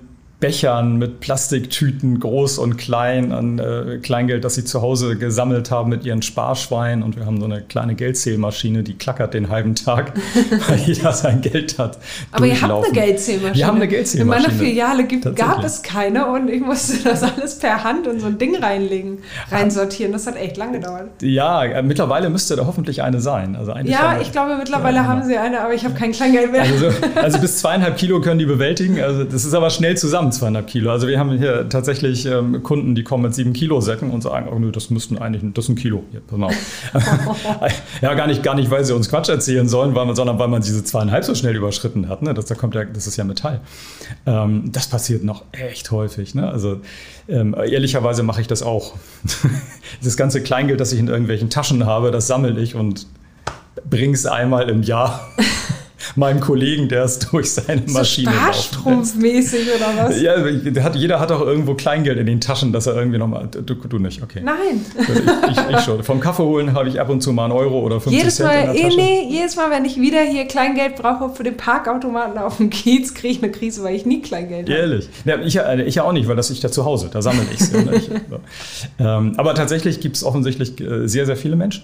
Speaker 1: Bechern mit Plastiktüten, groß und klein, an äh, Kleingeld, das sie zu Hause gesammelt haben mit ihren Sparschweinen. Und wir haben so eine kleine Geldzählmaschine, die klackert den halben Tag, weil jeder sein Geld hat.
Speaker 3: Aber ihr habt eine Geldzählmaschine.
Speaker 1: Wir haben eine Geldzählmaschine.
Speaker 3: In meiner Filiale gibt, gab es keine und ich musste das alles per Hand in so ein Ding reinlegen, reinsortieren. Das hat echt lange gedauert.
Speaker 1: Ja, äh, mittlerweile müsste da hoffentlich eine sein. Also
Speaker 3: ja, ich glaube, mittlerweile ja, haben genau. sie eine, aber ich habe kein Kleingeld mehr.
Speaker 1: Also, also bis zweieinhalb Kilo können die bewältigen. Also das ist aber schnell zusammen 200 Kilo. Also wir haben hier tatsächlich ähm, Kunden, die kommen mit 7 Kilo Säcken und sagen, oh nö, das müssten eigentlich, das ist ein Kilo. Ja, mal ja, gar nicht, gar nicht, weil sie uns Quatsch erzählen sollen, weil man, sondern weil man diese zweieinhalb so schnell überschritten hat. Ne? Das, da kommt ja, das ist ja Metall. Ähm, das passiert noch echt häufig. Ne? Also ähm, ehrlicherweise mache ich das auch. das ganze Kleingeld, das ich in irgendwelchen Taschen habe, das sammle ich und bringe es einmal im Jahr meinem Kollegen, der es durch seine Maschine
Speaker 3: Sparstrommäßig oder was?
Speaker 1: Ja, hat, jeder hat auch irgendwo Kleingeld in den Taschen, dass er irgendwie nochmal. Du, du nicht, okay.
Speaker 3: Nein.
Speaker 1: Ich, ich, ich, schon. Vom Kaffee holen habe ich ab und zu mal einen Euro oder 50
Speaker 3: jedes
Speaker 1: Cent
Speaker 3: mal,
Speaker 1: in der eh, Tasche.
Speaker 3: Nee, jedes Mal, wenn ich wieder hier Kleingeld brauche für den Parkautomaten auf dem Kiez, kriege ich eine Krise, weil ich nie Kleingeld habe.
Speaker 1: Ehrlich? Ja, ich, äh, ich ja auch nicht, weil das ich da zu Hause, da sammle ich es. Ähm, aber tatsächlich gibt es offensichtlich äh, sehr, sehr viele Menschen.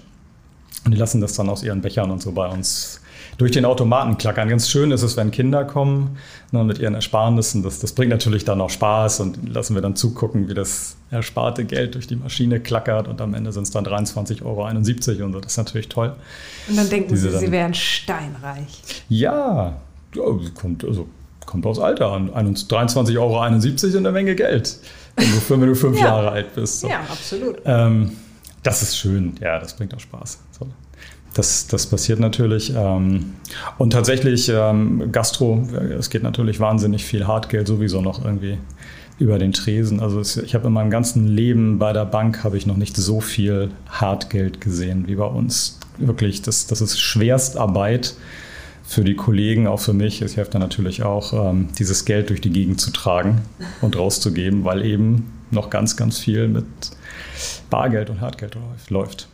Speaker 1: Und die lassen das dann aus ihren Bechern und so bei uns durch den Automaten klackern. Ganz schön ist es, wenn Kinder kommen ne, mit ihren Ersparnissen. Das, das bringt natürlich dann auch Spaß und lassen wir dann zugucken, wie das ersparte Geld durch die Maschine klackert und am Ende sind es dann 23,71 Euro und so. Das ist natürlich toll.
Speaker 3: Und dann denken Diese sie, sie wären steinreich.
Speaker 1: Ja, kommt, also, kommt aus Alter an. 23,71 Euro ist eine Menge Geld, wenn du, wenn du fünf ja. Jahre alt bist.
Speaker 3: So. Ja, absolut.
Speaker 1: Ähm, das ist schön, ja, das bringt auch Spaß. So. Das, das passiert natürlich. Ähm, und tatsächlich ähm, Gastro, es geht natürlich wahnsinnig viel Hartgeld sowieso noch irgendwie über den Tresen. Also ich habe in meinem ganzen Leben bei der Bank habe ich noch nicht so viel Hartgeld gesehen wie bei uns. Wirklich, das, das ist Schwerstarbeit für die Kollegen, auch für mich. Es hilft dann natürlich auch, ähm, dieses Geld durch die Gegend zu tragen und rauszugeben, weil eben noch ganz, ganz viel mit Bargeld und Hartgeld läuft.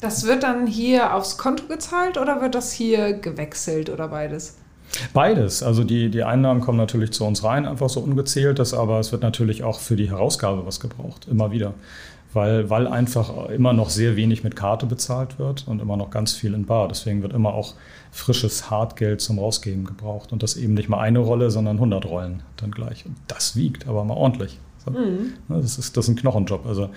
Speaker 3: Das wird dann hier aufs Konto gezahlt oder wird das hier gewechselt oder beides?
Speaker 1: Beides. Also die, die Einnahmen kommen natürlich zu uns rein, einfach so ungezähltes, aber es wird natürlich auch für die Herausgabe was gebraucht, immer wieder. Weil, weil einfach immer noch sehr wenig mit Karte bezahlt wird und immer noch ganz viel in Bar. Deswegen wird immer auch frisches Hartgeld zum Rausgeben gebraucht. Und das eben nicht mal eine Rolle, sondern 100 Rollen dann gleich. Und das wiegt aber mal ordentlich. So. Mhm. Das, ist, das ist ein Knochenjob. Also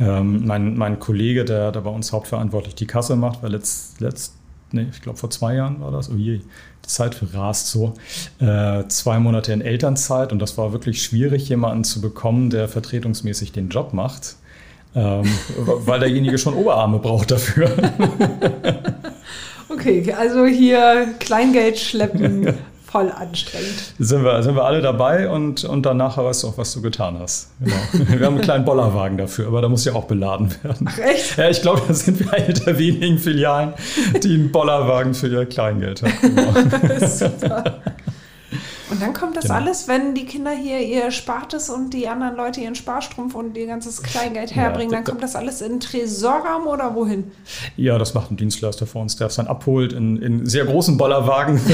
Speaker 1: Ähm, mein, mein Kollege, der, der bei uns hauptverantwortlich die Kasse macht, weil letzt, letzt nee, ich glaube vor zwei Jahren war das, oh je, die Zeit rast so, äh, zwei Monate in Elternzeit und das war wirklich schwierig, jemanden zu bekommen, der vertretungsmäßig den Job macht, ähm, weil derjenige schon Oberarme braucht dafür.
Speaker 3: okay, also hier Kleingeld schleppen voll anstrengend.
Speaker 1: Sind wir, sind wir alle dabei und, und danach weißt du auch, was du getan hast. Genau. Wir haben einen kleinen Bollerwagen dafür, aber da muss ja auch beladen werden.
Speaker 3: Ach echt?
Speaker 1: Ja, ich glaube, da sind wir eine der wenigen Filialen, die einen Bollerwagen für ihr Kleingeld haben. Genau. Super.
Speaker 3: Und dann kommt das genau. alles, wenn die Kinder hier ihr Spartes und die anderen Leute ihren Sparstrumpf und ihr ganzes Kleingeld herbringen, ja, dann kommt das alles in den Tresorraum oder wohin?
Speaker 1: Ja, das macht ein Dienstleister vor uns, der es dann abholt in, in sehr großen Bollerwagen.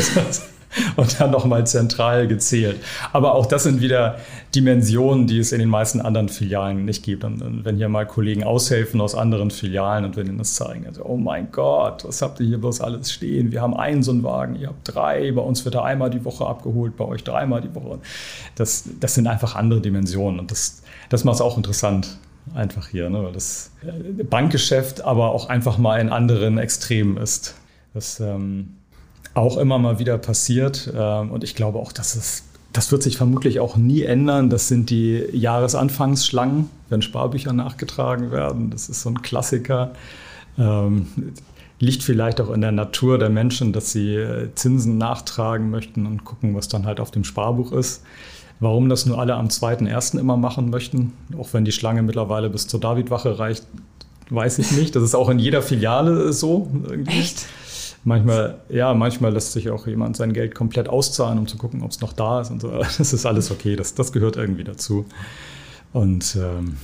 Speaker 1: und dann nochmal zentral gezählt. Aber auch das sind wieder Dimensionen, die es in den meisten anderen Filialen nicht gibt. Und wenn hier mal Kollegen aushelfen aus anderen Filialen und wenn ihnen das zeigen, also, oh mein Gott, was habt ihr hier bloß alles stehen? Wir haben einen so einen Wagen, ihr habt drei, bei uns wird er einmal die Woche abgeholt, bei euch dreimal die Woche. Das, das sind einfach andere Dimensionen und das, das macht es auch interessant einfach hier, ne? weil das äh, Bankgeschäft aber auch einfach mal in anderen Extremen ist. Das ähm, auch immer mal wieder passiert. Ähm, und ich glaube auch, dass es, das wird sich vermutlich auch nie ändern. Das sind die Jahresanfangsschlangen, wenn Sparbücher nachgetragen werden. Das ist so ein Klassiker. Ähm, liegt vielleicht auch in der Natur der Menschen, dass sie äh, Zinsen nachtragen möchten und gucken, was dann halt auf dem Sparbuch ist. Warum das nur alle am 2.1. immer machen möchten, auch wenn die Schlange mittlerweile bis zur Davidwache reicht, weiß ich nicht. Das ist auch in jeder Filiale so.
Speaker 3: Irgendwie. Echt?
Speaker 1: Manchmal, ja, manchmal lässt sich auch jemand sein Geld komplett auszahlen, um zu gucken, ob es noch da ist und so. Das ist alles okay, das, das gehört irgendwie dazu. Und ähm,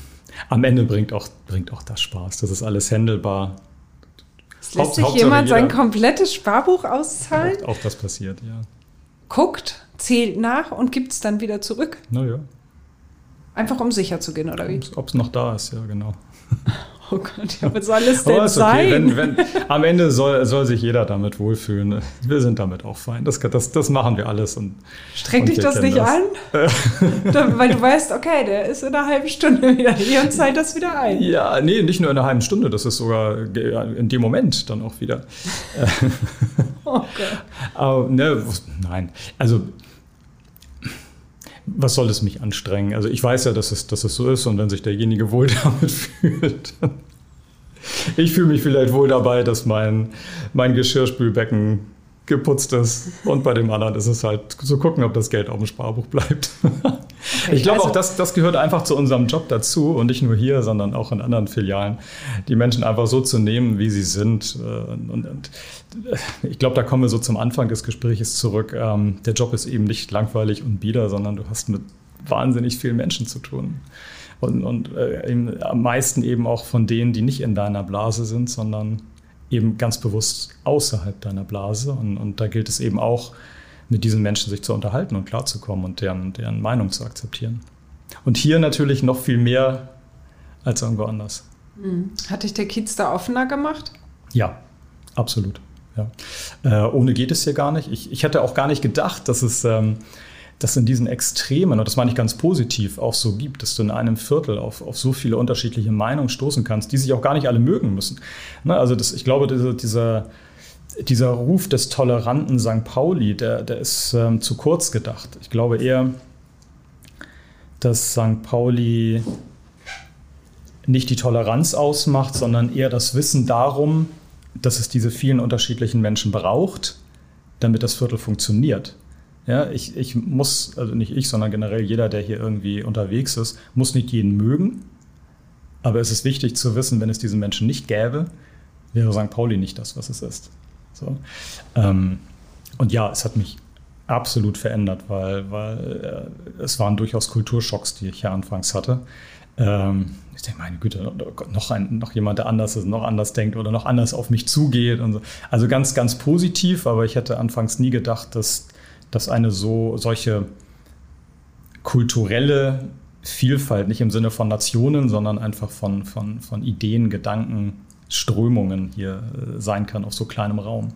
Speaker 1: am Ende bringt auch, bringt auch das Spaß. Das ist alles handelbar.
Speaker 3: Es lässt sich jemand sein komplettes Sparbuch auszahlen?
Speaker 1: Auch, auch, das passiert, ja.
Speaker 3: Guckt, zählt nach und gibt es dann wieder zurück?
Speaker 1: Naja.
Speaker 3: Einfach um sicher zu gehen, oder wie?
Speaker 1: Ob es noch da ist, ja, genau.
Speaker 3: Oh Gott, ja, was soll es denn sein? Okay.
Speaker 1: Wenn, wenn, am Ende soll, soll sich jeder damit wohlfühlen. Wir sind damit auch fein. Das, das, das machen wir alles. Und,
Speaker 3: Strengt dich das nicht das. an? Weil du weißt, okay, der ist in einer halben Stunde wieder hier und zahlt das wieder ein.
Speaker 1: Ja, nee, nicht nur in einer halben Stunde, das ist sogar in dem Moment dann auch wieder. oh Gott. Aber, ne, nein, also was soll es mich anstrengen? Also ich weiß ja, dass es, dass es so ist und wenn sich derjenige wohl damit fühlt. Ich fühle mich vielleicht wohl dabei, dass mein, mein Geschirrspülbecken geputzt ist. Und bei dem anderen ist es halt zu gucken, ob das Geld auf dem Sparbuch bleibt. Okay, ich glaube also, auch, das, das gehört einfach zu unserem Job dazu und nicht nur hier, sondern auch in anderen Filialen, die Menschen einfach so zu nehmen, wie sie sind. Äh, und, und äh, ich glaube, da kommen wir so zum Anfang des Gesprächs zurück. Ähm, der Job ist eben nicht langweilig und bieder, sondern du hast mit wahnsinnig vielen Menschen zu tun. Und, und äh, am meisten eben auch von denen, die nicht in deiner Blase sind, sondern eben ganz bewusst außerhalb deiner Blase. Und, und da gilt es eben auch, mit diesen Menschen sich zu unterhalten und klarzukommen und deren, deren Meinung zu akzeptieren. Und hier natürlich noch viel mehr als irgendwo anders.
Speaker 3: Hm. Hat dich der Kiez da offener gemacht?
Speaker 1: Ja, absolut. Ja. Äh, ohne geht es hier gar nicht. Ich, ich hätte auch gar nicht gedacht, dass es ähm, das in diesen Extremen, und das meine ich ganz positiv, auch so gibt, dass du in einem Viertel auf, auf so viele unterschiedliche Meinungen stoßen kannst, die sich auch gar nicht alle mögen müssen. Ne? Also das, ich glaube, dieser, dieser, dieser Ruf des toleranten St. Pauli, der, der ist ähm, zu kurz gedacht. Ich glaube eher, dass St. Pauli nicht die Toleranz ausmacht, sondern eher das Wissen darum, dass es diese vielen unterschiedlichen Menschen braucht, damit das Viertel funktioniert. Ja, ich, ich muss, also nicht ich, sondern generell jeder, der hier irgendwie unterwegs ist, muss nicht jeden mögen. Aber es ist wichtig zu wissen, wenn es diesen Menschen nicht gäbe, wäre St. Pauli nicht das, was es ist. So. Ähm, und ja, es hat mich absolut verändert, weil, weil äh, es waren durchaus Kulturschocks, die ich hier anfangs hatte. Ähm, ich denke, meine Güte, noch, ein, noch jemand, der anders ist, noch anders denkt oder noch anders auf mich zugeht. Und so. Also ganz, ganz positiv, aber ich hätte anfangs nie gedacht, dass dass eine so solche kulturelle Vielfalt, nicht im Sinne von Nationen, sondern einfach von, von, von Ideen, Gedanken, Strömungen hier äh, sein kann auf so kleinem Raum.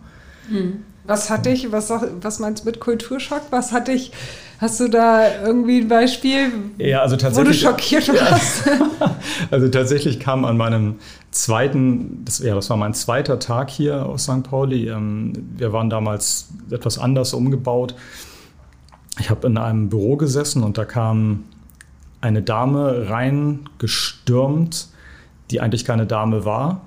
Speaker 3: Mhm. Was hat dich, was, was meinst du mit Kulturschock? Was hat dich, hast du da irgendwie ein Beispiel,
Speaker 1: ja, also
Speaker 3: wo du schockiert warst?
Speaker 1: Ja. also tatsächlich kam an meinem zweiten, das, ja, das war mein zweiter Tag hier aus St. Pauli. Ähm, wir waren damals etwas anders umgebaut. Ich habe in einem Büro gesessen und da kam eine Dame reingestürmt, die eigentlich keine Dame war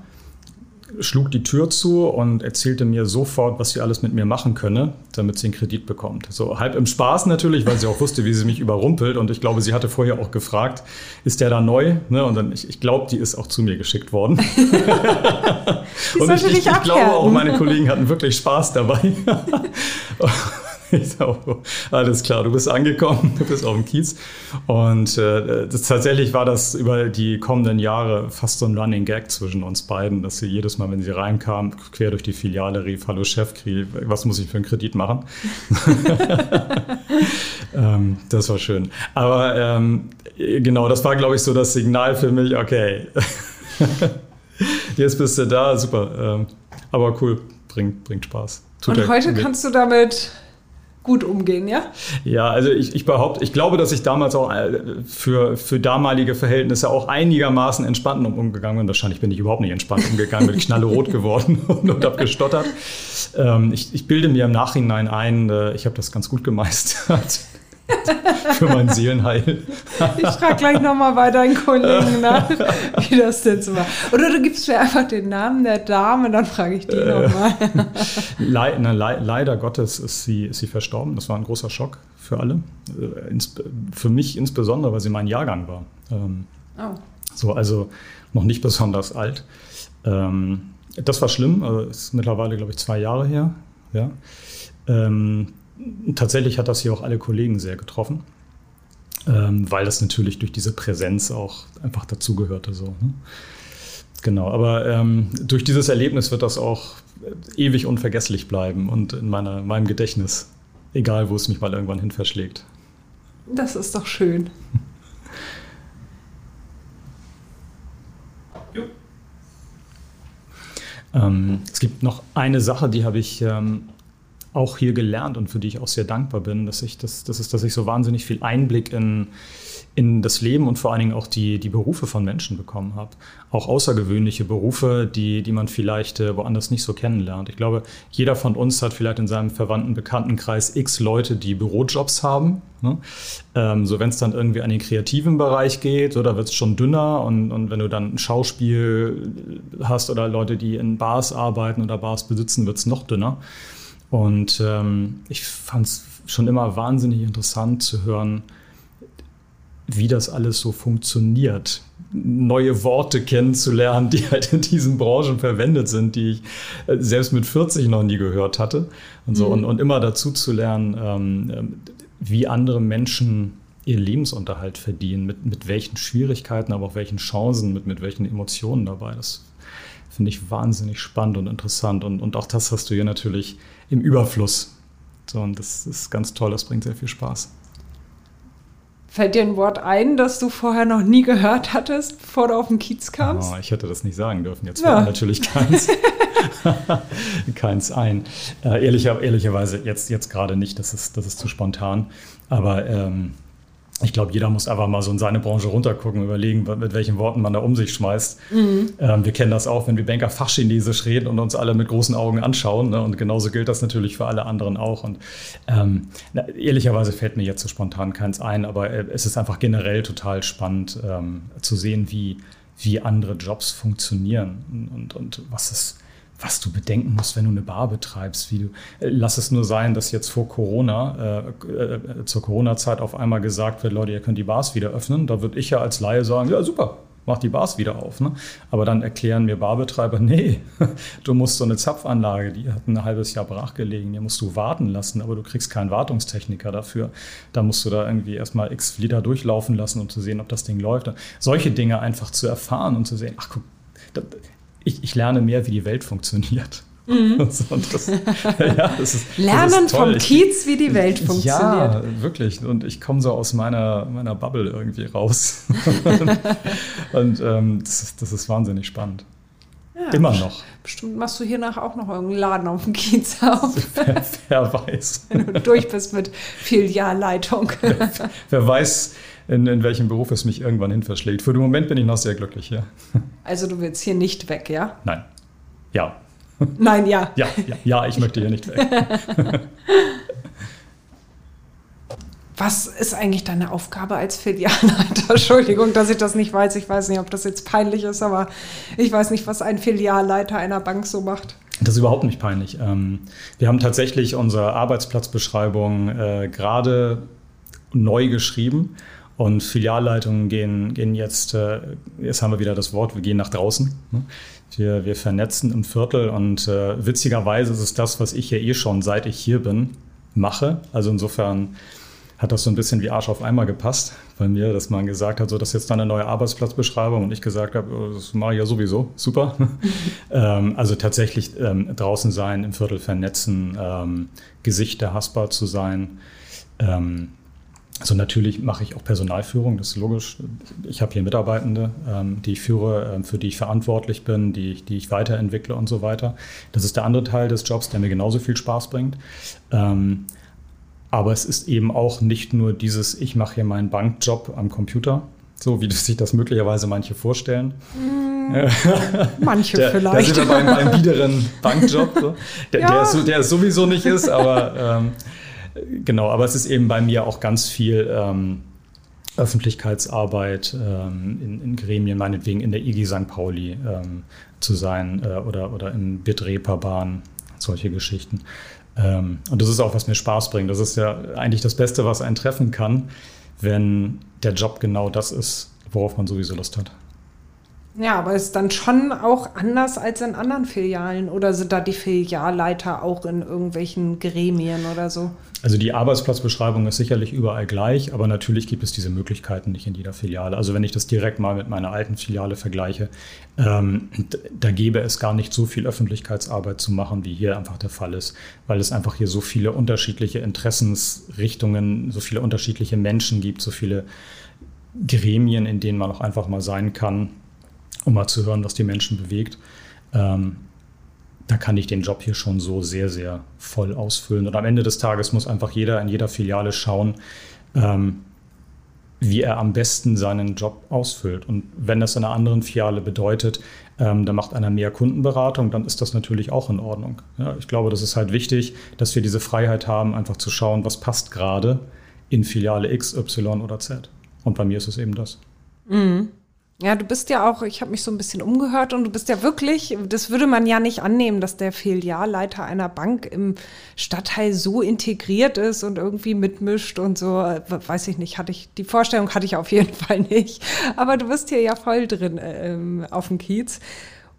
Speaker 1: schlug die Tür zu und erzählte mir sofort, was sie alles mit mir machen könne, damit sie einen Kredit bekommt. So halb im Spaß natürlich, weil sie auch wusste, wie sie mich überrumpelt. Und ich glaube, sie hatte vorher auch gefragt, ist der da neu? Ne? Und dann, ich, ich glaube, die ist auch zu mir geschickt worden. und ich, ich, ich glaube auch, meine Kollegen hatten wirklich Spaß dabei. Ich so, alles klar, du bist angekommen, du bist auf dem Kiez. Und äh, das, tatsächlich war das über die kommenden Jahre fast so ein Running Gag zwischen uns beiden, dass sie jedes Mal, wenn sie reinkam, quer durch die Filiale rief, hallo Chef, was muss ich für einen Kredit machen? ähm, das war schön. Aber ähm, genau, das war, glaube ich, so das Signal für mich, okay, jetzt bist du da, super. Ähm, aber cool, bringt, bringt Spaß.
Speaker 3: Tut Und heute kannst du damit gut umgehen, ja?
Speaker 1: Ja, also ich, ich behaupte, ich glaube, dass ich damals auch äh, für, für damalige Verhältnisse auch einigermaßen entspannt umgegangen bin. Wahrscheinlich bin ich überhaupt nicht entspannt umgegangen, bin knallerot geworden und, und habe gestottert. Ähm, ich, ich bilde mir im Nachhinein ein, äh, ich habe das ganz gut gemeistert. für mein Seelenheil.
Speaker 3: Ich frage gleich nochmal bei deinen Kollegen nach, wie das denn so war. Oder du gibst mir einfach den Namen der Dame, dann frage ich die äh, nochmal.
Speaker 1: Le le leider Gottes ist sie, ist sie verstorben. Das war ein großer Schock für alle. Äh, für mich insbesondere, weil sie mein Jahrgang war. Ähm, oh. So, also noch nicht besonders alt. Ähm, das war schlimm. Also ist mittlerweile, glaube ich, zwei Jahre her. Ja. Ähm, tatsächlich hat das hier auch alle Kollegen sehr getroffen, ähm, weil das natürlich durch diese Präsenz auch einfach dazugehörte. So, ne? Genau, aber ähm, durch dieses Erlebnis wird das auch ewig unvergesslich bleiben und in meiner, meinem Gedächtnis, egal wo es mich mal irgendwann hin verschlägt.
Speaker 3: Das ist doch schön.
Speaker 1: Ähm, es gibt noch eine Sache, die habe ich ähm, auch hier gelernt und für die ich auch sehr dankbar bin, dass ich das, das ist, dass ich so wahnsinnig viel Einblick in, in das Leben und vor allen Dingen auch die, die Berufe von Menschen bekommen habe. Auch außergewöhnliche Berufe, die, die man vielleicht äh, woanders nicht so kennenlernt. Ich glaube, jeder von uns hat vielleicht in seinem verwandten Bekanntenkreis x Leute, die Bürojobs haben. Ne? Ähm, so wenn es dann irgendwie an den kreativen Bereich geht, oder wird es schon dünner und, und wenn du dann ein Schauspiel hast oder Leute, die in Bars arbeiten oder Bars besitzen, wird es noch dünner. Und ähm, ich fand es schon immer wahnsinnig interessant zu hören, wie das alles so funktioniert. Neue Worte kennenzulernen, die halt in diesen Branchen verwendet sind, die ich äh, selbst mit 40 noch nie gehört hatte. Und, so. Mhm. und, und immer dazu zu lernen, ähm, wie andere Menschen ihr Lebensunterhalt verdienen, mit, mit welchen Schwierigkeiten, aber auch welchen Chancen, mit, mit welchen Emotionen dabei. Das finde ich wahnsinnig spannend und interessant. Und, und auch das hast du hier natürlich im Überfluss. So, und das ist ganz toll, das bringt sehr viel Spaß.
Speaker 3: Fällt dir ein Wort ein, das du vorher noch nie gehört hattest, bevor du auf den Kiez kamst?
Speaker 1: Oh, ich hätte das nicht sagen dürfen. Jetzt ja. fällt natürlich keins, keins ein. Äh, ehrlicher, ehrlicherweise jetzt, jetzt gerade nicht, das ist, das ist zu spontan. Aber ähm, ich glaube, jeder muss einfach mal so in seine Branche runtergucken, überlegen, mit welchen Worten man da um sich schmeißt. Mhm. Ähm, wir kennen das auch, wenn wir Banker Fachchinesisch reden und uns alle mit großen Augen anschauen. Ne? Und genauso gilt das natürlich für alle anderen auch. Und ähm, na, ehrlicherweise fällt mir jetzt so spontan keins ein, aber äh, es ist einfach generell total spannend ähm, zu sehen, wie, wie andere Jobs funktionieren und, und was es was du bedenken musst, wenn du eine Bar betreibst. Wie du, äh, lass es nur sein, dass jetzt vor Corona, äh, äh, zur Corona-Zeit auf einmal gesagt wird, Leute, ihr könnt die Bars wieder öffnen. Da würde ich ja als Laie sagen, ja super, mach die Bars wieder auf. Ne? Aber dann erklären mir Barbetreiber, nee, du musst so eine Zapfanlage, die hat ein halbes Jahr brachgelegen, die musst du warten lassen, aber du kriegst keinen Wartungstechniker dafür. Da musst du da irgendwie erstmal x Liter durchlaufen lassen, um zu sehen, ob das Ding läuft. Solche Dinge einfach zu erfahren und zu sehen, ach guck, ich, ich lerne mehr, wie die Welt funktioniert. Mhm. Das,
Speaker 3: ja, das ist, Lernen vom Kiez, wie die Welt funktioniert. Ja,
Speaker 1: wirklich. Und ich komme so aus meiner, meiner Bubble irgendwie raus. und ähm, das, ist, das ist wahnsinnig spannend. Ja, Immer noch.
Speaker 3: Bestimmt machst du hiernach auch noch irgendeinen Laden auf dem Kiez auf.
Speaker 1: Wer, wer weiß.
Speaker 3: Wenn du durch bist mit Filialleitung.
Speaker 1: Wer, wer weiß, in, in welchem Beruf es mich irgendwann hin verschlägt. Für den Moment bin ich noch sehr glücklich hier.
Speaker 3: Also du willst hier nicht weg, ja?
Speaker 1: Nein. Ja.
Speaker 3: Nein, ja.
Speaker 1: Ja, ja, ja ich möchte hier nicht weg.
Speaker 3: Was ist eigentlich deine Aufgabe als Filialleiter? Entschuldigung, dass ich das nicht weiß. Ich weiß nicht, ob das jetzt peinlich ist, aber ich weiß nicht, was ein Filialleiter einer Bank so macht.
Speaker 1: Das ist überhaupt nicht peinlich. Ähm, wir haben tatsächlich unsere Arbeitsplatzbeschreibung äh, gerade neu geschrieben und Filialleitungen gehen, gehen jetzt, äh, jetzt haben wir wieder das Wort, wir gehen nach draußen. Ne? Wir, wir vernetzen im Viertel und äh, witzigerweise ist es das, was ich ja eh schon seit ich hier bin mache. Also insofern hat das so ein bisschen wie Arsch auf einmal gepasst bei mir, dass man gesagt hat, so das ist jetzt eine neue Arbeitsplatzbeschreibung und ich gesagt habe, oh, das mache ich ja sowieso, super. ähm, also tatsächlich ähm, draußen sein, im Viertel vernetzen, ähm, Gesicht der Hasper zu sein. Ähm, also natürlich mache ich auch Personalführung, das ist logisch. Ich habe hier Mitarbeitende, ähm, die ich führe, ähm, für die ich verantwortlich bin, die, die ich weiterentwickle und so weiter. Das ist der andere Teil des Jobs, der mir genauso viel Spaß bringt. Aber es ist eben auch nicht nur dieses, ich mache hier meinen Bankjob am Computer, so wie sich das möglicherweise manche vorstellen.
Speaker 3: Mm, manche
Speaker 1: der,
Speaker 3: vielleicht.
Speaker 1: Da sind wir beim, beim biederen Bankjob, so. der, ja. der, der es sowieso nicht ist, aber ähm, genau, aber es ist eben bei mir auch ganz viel ähm, Öffentlichkeitsarbeit ähm, in, in, Gremien, meinetwegen in der IG St. Pauli ähm, zu sein äh, oder, oder in Bitreeperbahn, solche Geschichten. Ähm, und das ist auch, was mir Spaß bringt. Das ist ja eigentlich das Beste, was einen treffen kann, wenn der Job genau das ist, worauf man sowieso Lust hat.
Speaker 3: Ja, aber ist dann schon auch anders als in anderen Filialen oder sind da die Filialleiter auch in irgendwelchen Gremien oder so?
Speaker 1: Also die Arbeitsplatzbeschreibung ist sicherlich überall gleich, aber natürlich gibt es diese Möglichkeiten nicht in jeder Filiale. Also wenn ich das direkt mal mit meiner alten Filiale vergleiche, ähm, da gäbe es gar nicht so viel Öffentlichkeitsarbeit zu machen, wie hier einfach der Fall ist, weil es einfach hier so viele unterschiedliche Interessensrichtungen, so viele unterschiedliche Menschen gibt, so viele Gremien, in denen man auch einfach mal sein kann um mal zu hören, was die Menschen bewegt. Ähm, da kann ich den Job hier schon so sehr, sehr voll ausfüllen. Und am Ende des Tages muss einfach jeder in jeder Filiale schauen, ähm, wie er am besten seinen Job ausfüllt. Und wenn das in einer anderen Filiale bedeutet, ähm, da macht einer mehr Kundenberatung, dann ist das natürlich auch in Ordnung. Ja, ich glaube, das ist halt wichtig, dass wir diese Freiheit haben, einfach zu schauen, was passt gerade in Filiale X, Y oder Z. Und bei mir ist es eben das.
Speaker 3: Mhm. Ja, du bist ja auch, ich habe mich so ein bisschen umgehört und du bist ja wirklich, das würde man ja nicht annehmen, dass der Filialleiter einer Bank im Stadtteil so integriert ist und irgendwie mitmischt und so. Weiß ich nicht, hatte ich, die Vorstellung hatte ich auf jeden Fall nicht. Aber du bist hier ja voll drin ähm, auf dem Kiez.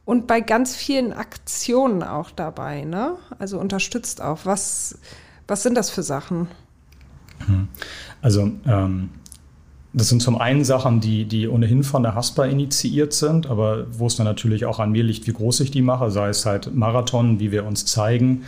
Speaker 3: Und bei ganz vielen Aktionen auch dabei, ne? Also unterstützt auch. Was, was sind das für Sachen?
Speaker 1: Also, ähm das sind zum einen Sachen, die, die ohnehin von der Haspa initiiert sind, aber wo es dann natürlich auch an mir liegt, wie groß ich die mache, sei es halt Marathon, wie wir uns zeigen,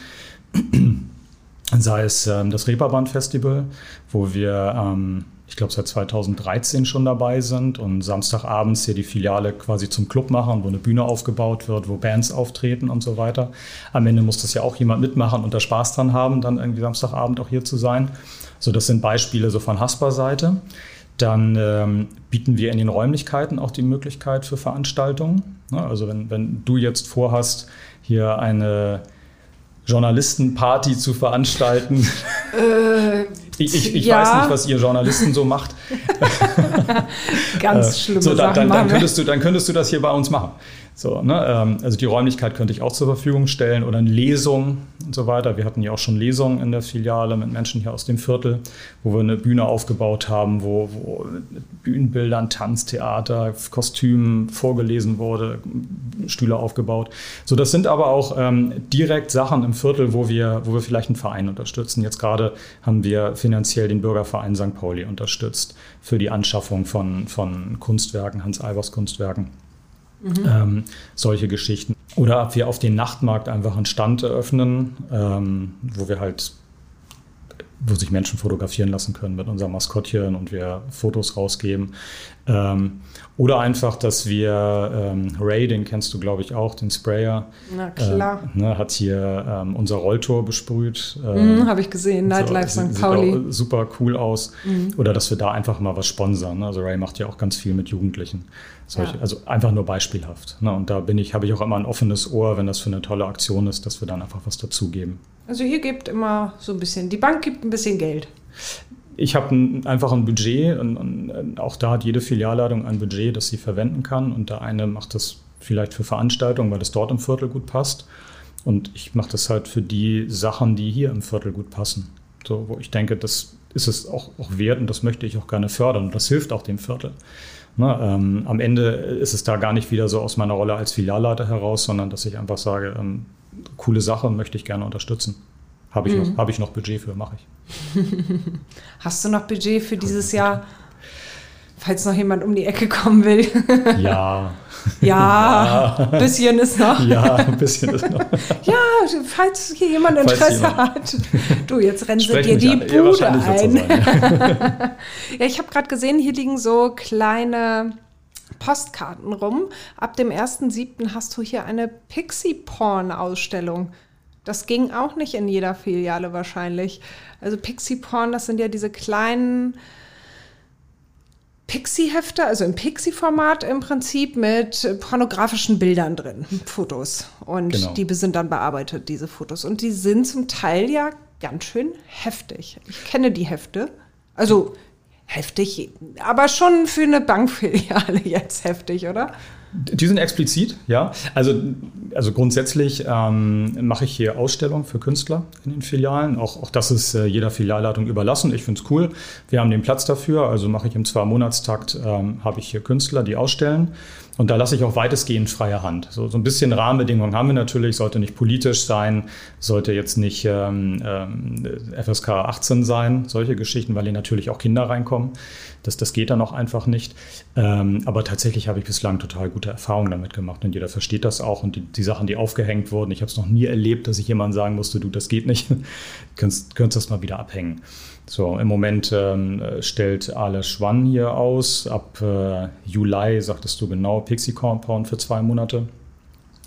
Speaker 1: sei es ähm, das Reeperbahn-Festival, wo wir, ähm, ich glaube, seit 2013 schon dabei sind und Samstagabends hier die Filiale quasi zum Club machen, wo eine Bühne aufgebaut wird, wo Bands auftreten und so weiter. Am Ende muss das ja auch jemand mitmachen und da Spaß dran haben, dann irgendwie Samstagabend auch hier zu sein. So, das sind Beispiele so von Haspa-Seite. Dann ähm, bieten wir in den Räumlichkeiten auch die Möglichkeit für Veranstaltungen. Ja, also wenn, wenn du jetzt vorhast, hier eine Journalistenparty zu veranstalten. Äh, ich, ich, ich ja. weiß nicht, was ihr Journalisten so macht.
Speaker 3: Ganz schlimm. so,
Speaker 1: dann, dann, dann, könntest du, dann könntest du das hier bei uns machen. So, ne? Ähm, also die Räumlichkeit könnte ich auch zur Verfügung stellen oder eine Lesung und so weiter. Wir hatten ja auch schon Lesungen in der Filiale mit Menschen hier aus dem Viertel, wo wir eine Bühne aufgebaut haben, wo, wo Bühnenbildern, Tanztheater, Kostümen vorgelesen wurde, Stühle aufgebaut. So, das sind aber auch ähm, direkt Sachen im Viertel, wo wir, wo wir vielleicht einen Verein unterstützen. Jetzt gerade haben wir finanziell den Bürgerverein St. Pauli unterstützt für die Anschaffung von, von Kunstwerken, Hans-Albers Kunstwerken. Mhm. Ähm, solche Geschichten. Oder ob wir auf den Nachtmarkt einfach einen Stand eröffnen, ähm, wo wir halt wo sich Menschen fotografieren lassen können mit unserem Maskottchen und wir Fotos rausgeben. Ähm, oder einfach, dass wir ähm, Ray, den kennst du, glaube ich, auch, den Sprayer.
Speaker 3: Na klar.
Speaker 1: Äh, ne, hat hier ähm, unser Rolltor besprüht.
Speaker 3: Ähm, mm, Habe ich gesehen, Nightlife so, St. Pauli.
Speaker 1: Sieht super cool aus. Mm. Oder dass wir da einfach mal was sponsern. Ne? Also Ray macht ja auch ganz viel mit Jugendlichen. Solche, ja. Also einfach nur beispielhaft. Ne? Und da bin ich, habe ich auch immer ein offenes Ohr, wenn das für eine tolle Aktion ist, dass wir dann einfach was dazugeben.
Speaker 3: Also ihr gebt immer so ein bisschen, die Bank gibt ein bisschen Geld.
Speaker 1: Ich habe ein, einfach ein Budget und, und, auch da hat jede Filialleitung ein Budget, das sie verwenden kann. Und der eine macht das vielleicht für Veranstaltungen, weil es dort im Viertel gut passt. Und ich mache das halt für die Sachen, die hier im Viertel gut passen. So, wo ich denke, das ist es auch, auch wert und das möchte ich auch gerne fördern. Und das hilft auch dem Viertel. Ne, ähm, am Ende ist es da gar nicht wieder so aus meiner Rolle als Filialleiter heraus, sondern dass ich einfach sage, ähm, coole Sache möchte ich gerne unterstützen. Habe ich, mhm. noch, hab ich noch Budget für, mache ich.
Speaker 3: Hast du noch Budget für dieses Jahr, falls noch jemand um die Ecke kommen will?
Speaker 1: ja.
Speaker 3: Ja, ein bisschen ist noch.
Speaker 1: Ja, ein bisschen ist noch.
Speaker 3: ja, falls hier jemand Interesse jemand. hat. Du, jetzt rennen sie dir die an. Bude ein. ja, ich habe gerade gesehen, hier liegen so kleine Postkarten rum. Ab dem 1.7. hast du hier eine Pixie-Porn-Ausstellung. Das ging auch nicht in jeder Filiale wahrscheinlich. Also Pixie-Porn, das sind ja diese kleinen Pixie-Hefte, also im Pixie-Format im Prinzip mit pornografischen Bildern drin, Fotos. Und genau. die sind dann bearbeitet, diese Fotos. Und die sind zum Teil ja ganz schön heftig. Ich kenne die Hefte. Also heftig, aber schon für eine Bankfiliale jetzt heftig, oder?
Speaker 1: Die sind explizit, ja. Also, also grundsätzlich ähm, mache ich hier Ausstellungen für Künstler in den Filialen. Auch, auch das ist äh, jeder Filialleitung überlassen. Ich finde es cool. Wir haben den Platz dafür. Also mache ich im Zwei-Monatstakt, ähm, habe ich hier Künstler, die ausstellen. Und da lasse ich auch weitestgehend freie Hand. So, so ein bisschen Rahmenbedingungen haben wir natürlich, sollte nicht politisch sein, sollte jetzt nicht ähm, äh, FSK 18 sein, solche Geschichten, weil hier natürlich auch Kinder reinkommen. Das, das geht dann auch einfach nicht. Ähm, aber tatsächlich habe ich bislang total gute Erfahrungen damit gemacht und jeder versteht das auch. Und die, die Sachen, die aufgehängt wurden, ich habe es noch nie erlebt, dass ich jemand sagen musste, du, das geht nicht, könntest, könntest das mal wieder abhängen. So, im Moment ähm, stellt Ale Schwann hier aus. Ab äh, Juli, sagtest du genau, Pixie Compound für zwei Monate.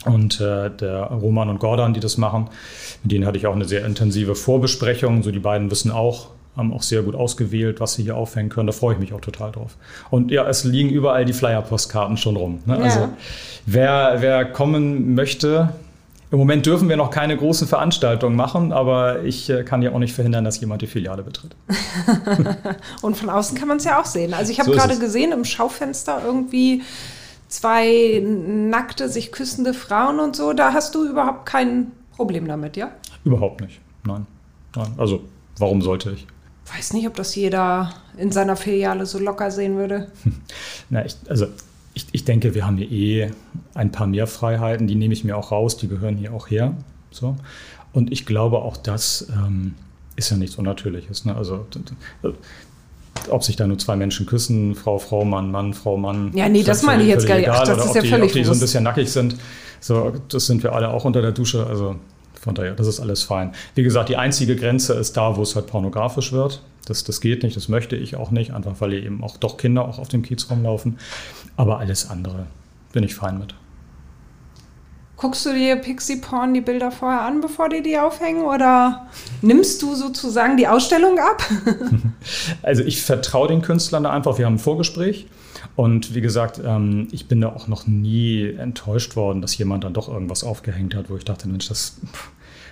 Speaker 1: Und äh, der Roman und Gordon, die das machen, mit denen hatte ich auch eine sehr intensive Vorbesprechung. So, die beiden wissen auch, haben auch sehr gut ausgewählt, was sie hier aufhängen können. Da freue ich mich auch total drauf. Und ja, es liegen überall die Flyer-Postkarten schon rum. Ne? Ja. Also wer, wer kommen möchte, im Moment dürfen wir noch keine großen Veranstaltungen machen, aber ich äh, kann ja auch nicht verhindern, dass jemand die Filiale betritt.
Speaker 3: und von außen kann man es ja auch sehen. Also ich habe so gerade gesehen im Schaufenster irgendwie zwei nackte, sich küssende Frauen und so. Da hast du überhaupt kein Problem damit, ja?
Speaker 1: Überhaupt nicht. Nein. Nein. Also warum sollte ich?
Speaker 3: Weiß nicht, ob das jeder in seiner Filiale so locker sehen würde.
Speaker 1: Na, ich, also ich, ich denke, wir haben hier eh ein paar mehr Freiheiten, die nehme ich mir auch raus, die gehören hier auch her. So. Und ich glaube, auch das ähm, ist ja nichts Unnatürliches. Ne? Also, ob sich da nur zwei Menschen küssen, Frau, Frau, Mann, Mann, Frau, Mann.
Speaker 3: Ja, nee, das meine ich jetzt gar nicht. Ach,
Speaker 1: das ist ja die, völlig ob die so ein bisschen nackig sind. So, das sind wir alle auch unter der Dusche. Also von daher, das ist alles fein. Wie gesagt, die einzige Grenze ist da, wo es halt pornografisch wird. Das, das geht nicht, das möchte ich auch nicht, einfach weil eben auch doch Kinder auch auf dem Kiez rumlaufen. Aber alles andere bin ich fein mit.
Speaker 3: Guckst du dir Pixie Porn die Bilder vorher an, bevor die die aufhängen? Oder nimmst du sozusagen die Ausstellung ab?
Speaker 1: also ich vertraue den Künstlern da einfach. Wir haben ein Vorgespräch. Und wie gesagt, ähm, ich bin da auch noch nie enttäuscht worden, dass jemand dann doch irgendwas aufgehängt hat, wo ich dachte, Mensch, das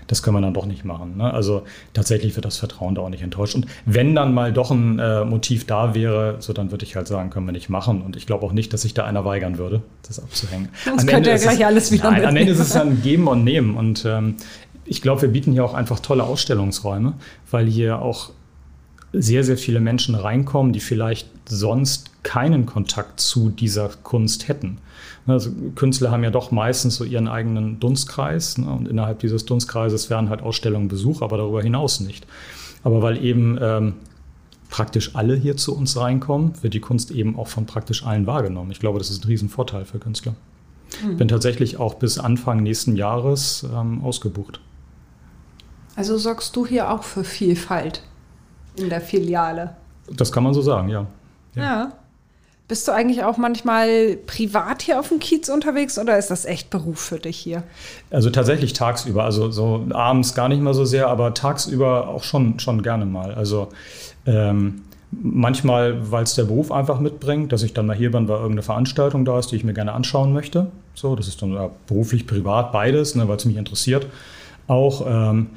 Speaker 1: das können wir dann doch nicht machen. Ne? Also tatsächlich wird das Vertrauen da auch nicht enttäuscht. Und wenn dann mal doch ein äh, Motiv da wäre, so dann würde ich halt sagen, können wir nicht machen. Und ich glaube auch nicht, dass sich da einer weigern würde, das abzuhängen.
Speaker 3: Sonst könnte er gleich es, alles wieder
Speaker 1: nein, Am Ende ist es dann Geben und Nehmen. Und ähm, ich glaube, wir bieten hier auch einfach tolle Ausstellungsräume, weil hier auch sehr, sehr viele Menschen reinkommen, die vielleicht sonst keinen Kontakt zu dieser Kunst hätten. Also Künstler haben ja doch meistens so ihren eigenen Dunstkreis ne? und innerhalb dieses Dunstkreises werden halt Ausstellungen Besuch, aber darüber hinaus nicht. Aber weil eben ähm, praktisch alle hier zu uns reinkommen, wird die Kunst eben auch von praktisch allen wahrgenommen. Ich glaube, das ist ein Riesenvorteil für Künstler. Mhm. Ich bin tatsächlich auch bis Anfang nächsten Jahres ähm, ausgebucht.
Speaker 3: Also sorgst du hier auch für Vielfalt? In der Filiale.
Speaker 1: Das kann man so sagen, ja.
Speaker 3: ja. ja. Bist du eigentlich auch manchmal privat hier auf dem Kiez unterwegs oder ist das echt Beruf für dich hier?
Speaker 1: Also tatsächlich tagsüber, also so abends gar nicht mal so sehr, aber tagsüber auch schon, schon gerne mal. Also ähm, manchmal, weil es der Beruf einfach mitbringt, dass ich dann mal hier bin, weil irgendeine Veranstaltung da ist, die ich mir gerne anschauen möchte. So, das ist dann beruflich, privat, beides, ne, weil es mich interessiert. Auch ähm,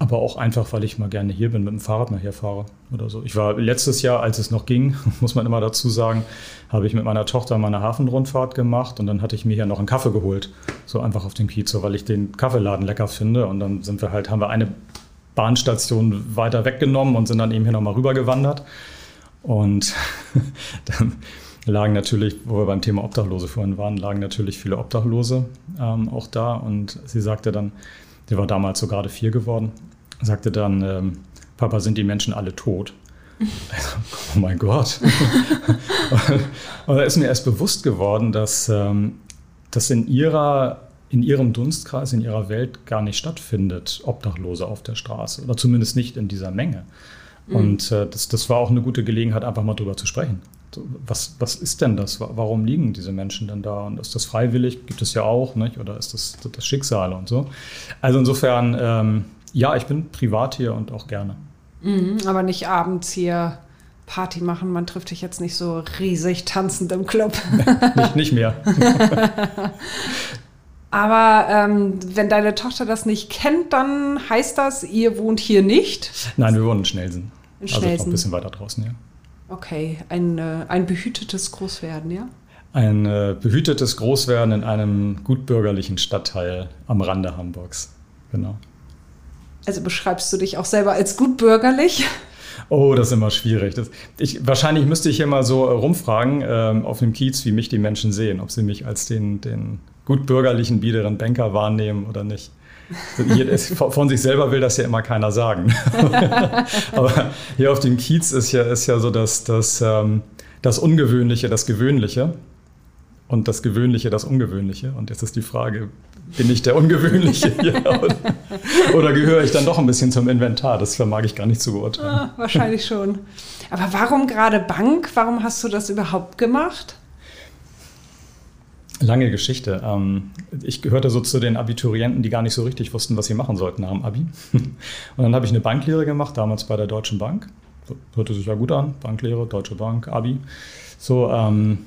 Speaker 1: aber auch einfach, weil ich mal gerne hier bin, mit dem Fahrrad mal herfahre oder so. Ich war letztes Jahr, als es noch ging, muss man immer dazu sagen, habe ich mit meiner Tochter meine Hafenrundfahrt gemacht und dann hatte ich mir hier noch einen Kaffee geholt. So einfach auf dem Kiez, weil ich den Kaffeeladen lecker finde. Und dann sind wir halt, haben wir eine Bahnstation weiter weggenommen und sind dann eben hier nochmal rübergewandert. Und dann lagen natürlich, wo wir beim Thema Obdachlose vorhin waren, lagen natürlich viele Obdachlose ähm, auch da. Und sie sagte dann, die war damals so gerade vier geworden, sagte dann, ähm, Papa, sind die Menschen alle tot? oh mein Gott. und da ist mir erst bewusst geworden, dass ähm, das in ihrer in ihrem Dunstkreis, in ihrer Welt gar nicht stattfindet, Obdachlose auf der Straße oder zumindest nicht in dieser Menge. Mhm. Und äh, das, das war auch eine gute Gelegenheit, einfach mal drüber zu sprechen. Was, was ist denn das? Warum liegen diese Menschen denn da? Und ist das freiwillig? Gibt es ja auch, nicht? oder ist das das Schicksal und so? Also insofern, ähm, ja, ich bin privat hier und auch gerne.
Speaker 3: Mhm, aber nicht abends hier Party machen. Man trifft dich jetzt nicht so riesig tanzend im Club.
Speaker 1: nicht, nicht mehr.
Speaker 3: Aber ähm, wenn deine Tochter das nicht kennt, dann heißt das, ihr wohnt hier nicht?
Speaker 1: Nein, wir wohnen in Schnelsen. In Schnelsen. Also noch ein bisschen weiter draußen, ja.
Speaker 3: Okay, ein, äh, ein behütetes Großwerden, ja?
Speaker 1: Ein äh, behütetes Großwerden in einem gutbürgerlichen Stadtteil am Rande Hamburgs. Genau.
Speaker 3: Also beschreibst du dich auch selber als gutbürgerlich?
Speaker 1: Oh, das ist immer schwierig. Das, ich, wahrscheinlich müsste ich hier mal so rumfragen ähm, auf dem Kiez, wie mich die Menschen sehen, ob sie mich als den, den gutbürgerlichen, biederen Banker wahrnehmen oder nicht. Von sich selber will das ja immer keiner sagen. Aber hier auf dem Kiez ist ja, ist ja so das, das, ähm, das Ungewöhnliche, das Gewöhnliche. Und das Gewöhnliche, das Ungewöhnliche. Und jetzt ist die Frage, bin ich der Ungewöhnliche hier? Oder, oder, gehöre ich dann doch ein bisschen zum Inventar? Das vermag ich gar nicht zu beurteilen. Ah,
Speaker 3: wahrscheinlich schon. Aber warum gerade Bank? Warum hast du das überhaupt gemacht?
Speaker 1: Lange Geschichte. Ähm, ich gehörte so zu den Abiturienten, die gar nicht so richtig wussten, was sie machen sollten nach dem Abi. Und dann habe ich eine Banklehre gemacht, damals bei der Deutschen Bank. Hörte sich ja gut an, Banklehre, Deutsche Bank, Abi. So, ähm,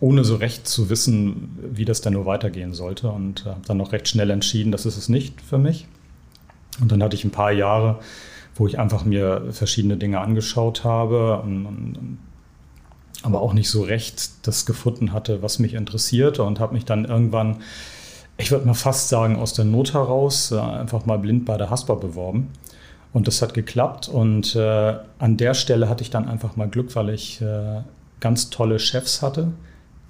Speaker 1: ohne so recht zu wissen, wie das denn nur weitergehen sollte. Und habe dann noch recht schnell entschieden, das ist es nicht für mich. Und dann hatte ich ein paar Jahre, wo ich einfach mir verschiedene Dinge angeschaut habe und, und aber auch nicht so recht das gefunden hatte, was mich interessierte und habe mich dann irgendwann, ich würde mal fast sagen, aus der Not heraus äh, einfach mal blind bei der Haspa beworben. Und das hat geklappt und äh, an der Stelle hatte ich dann einfach mal Glück, weil ich äh, ganz tolle Chefs hatte,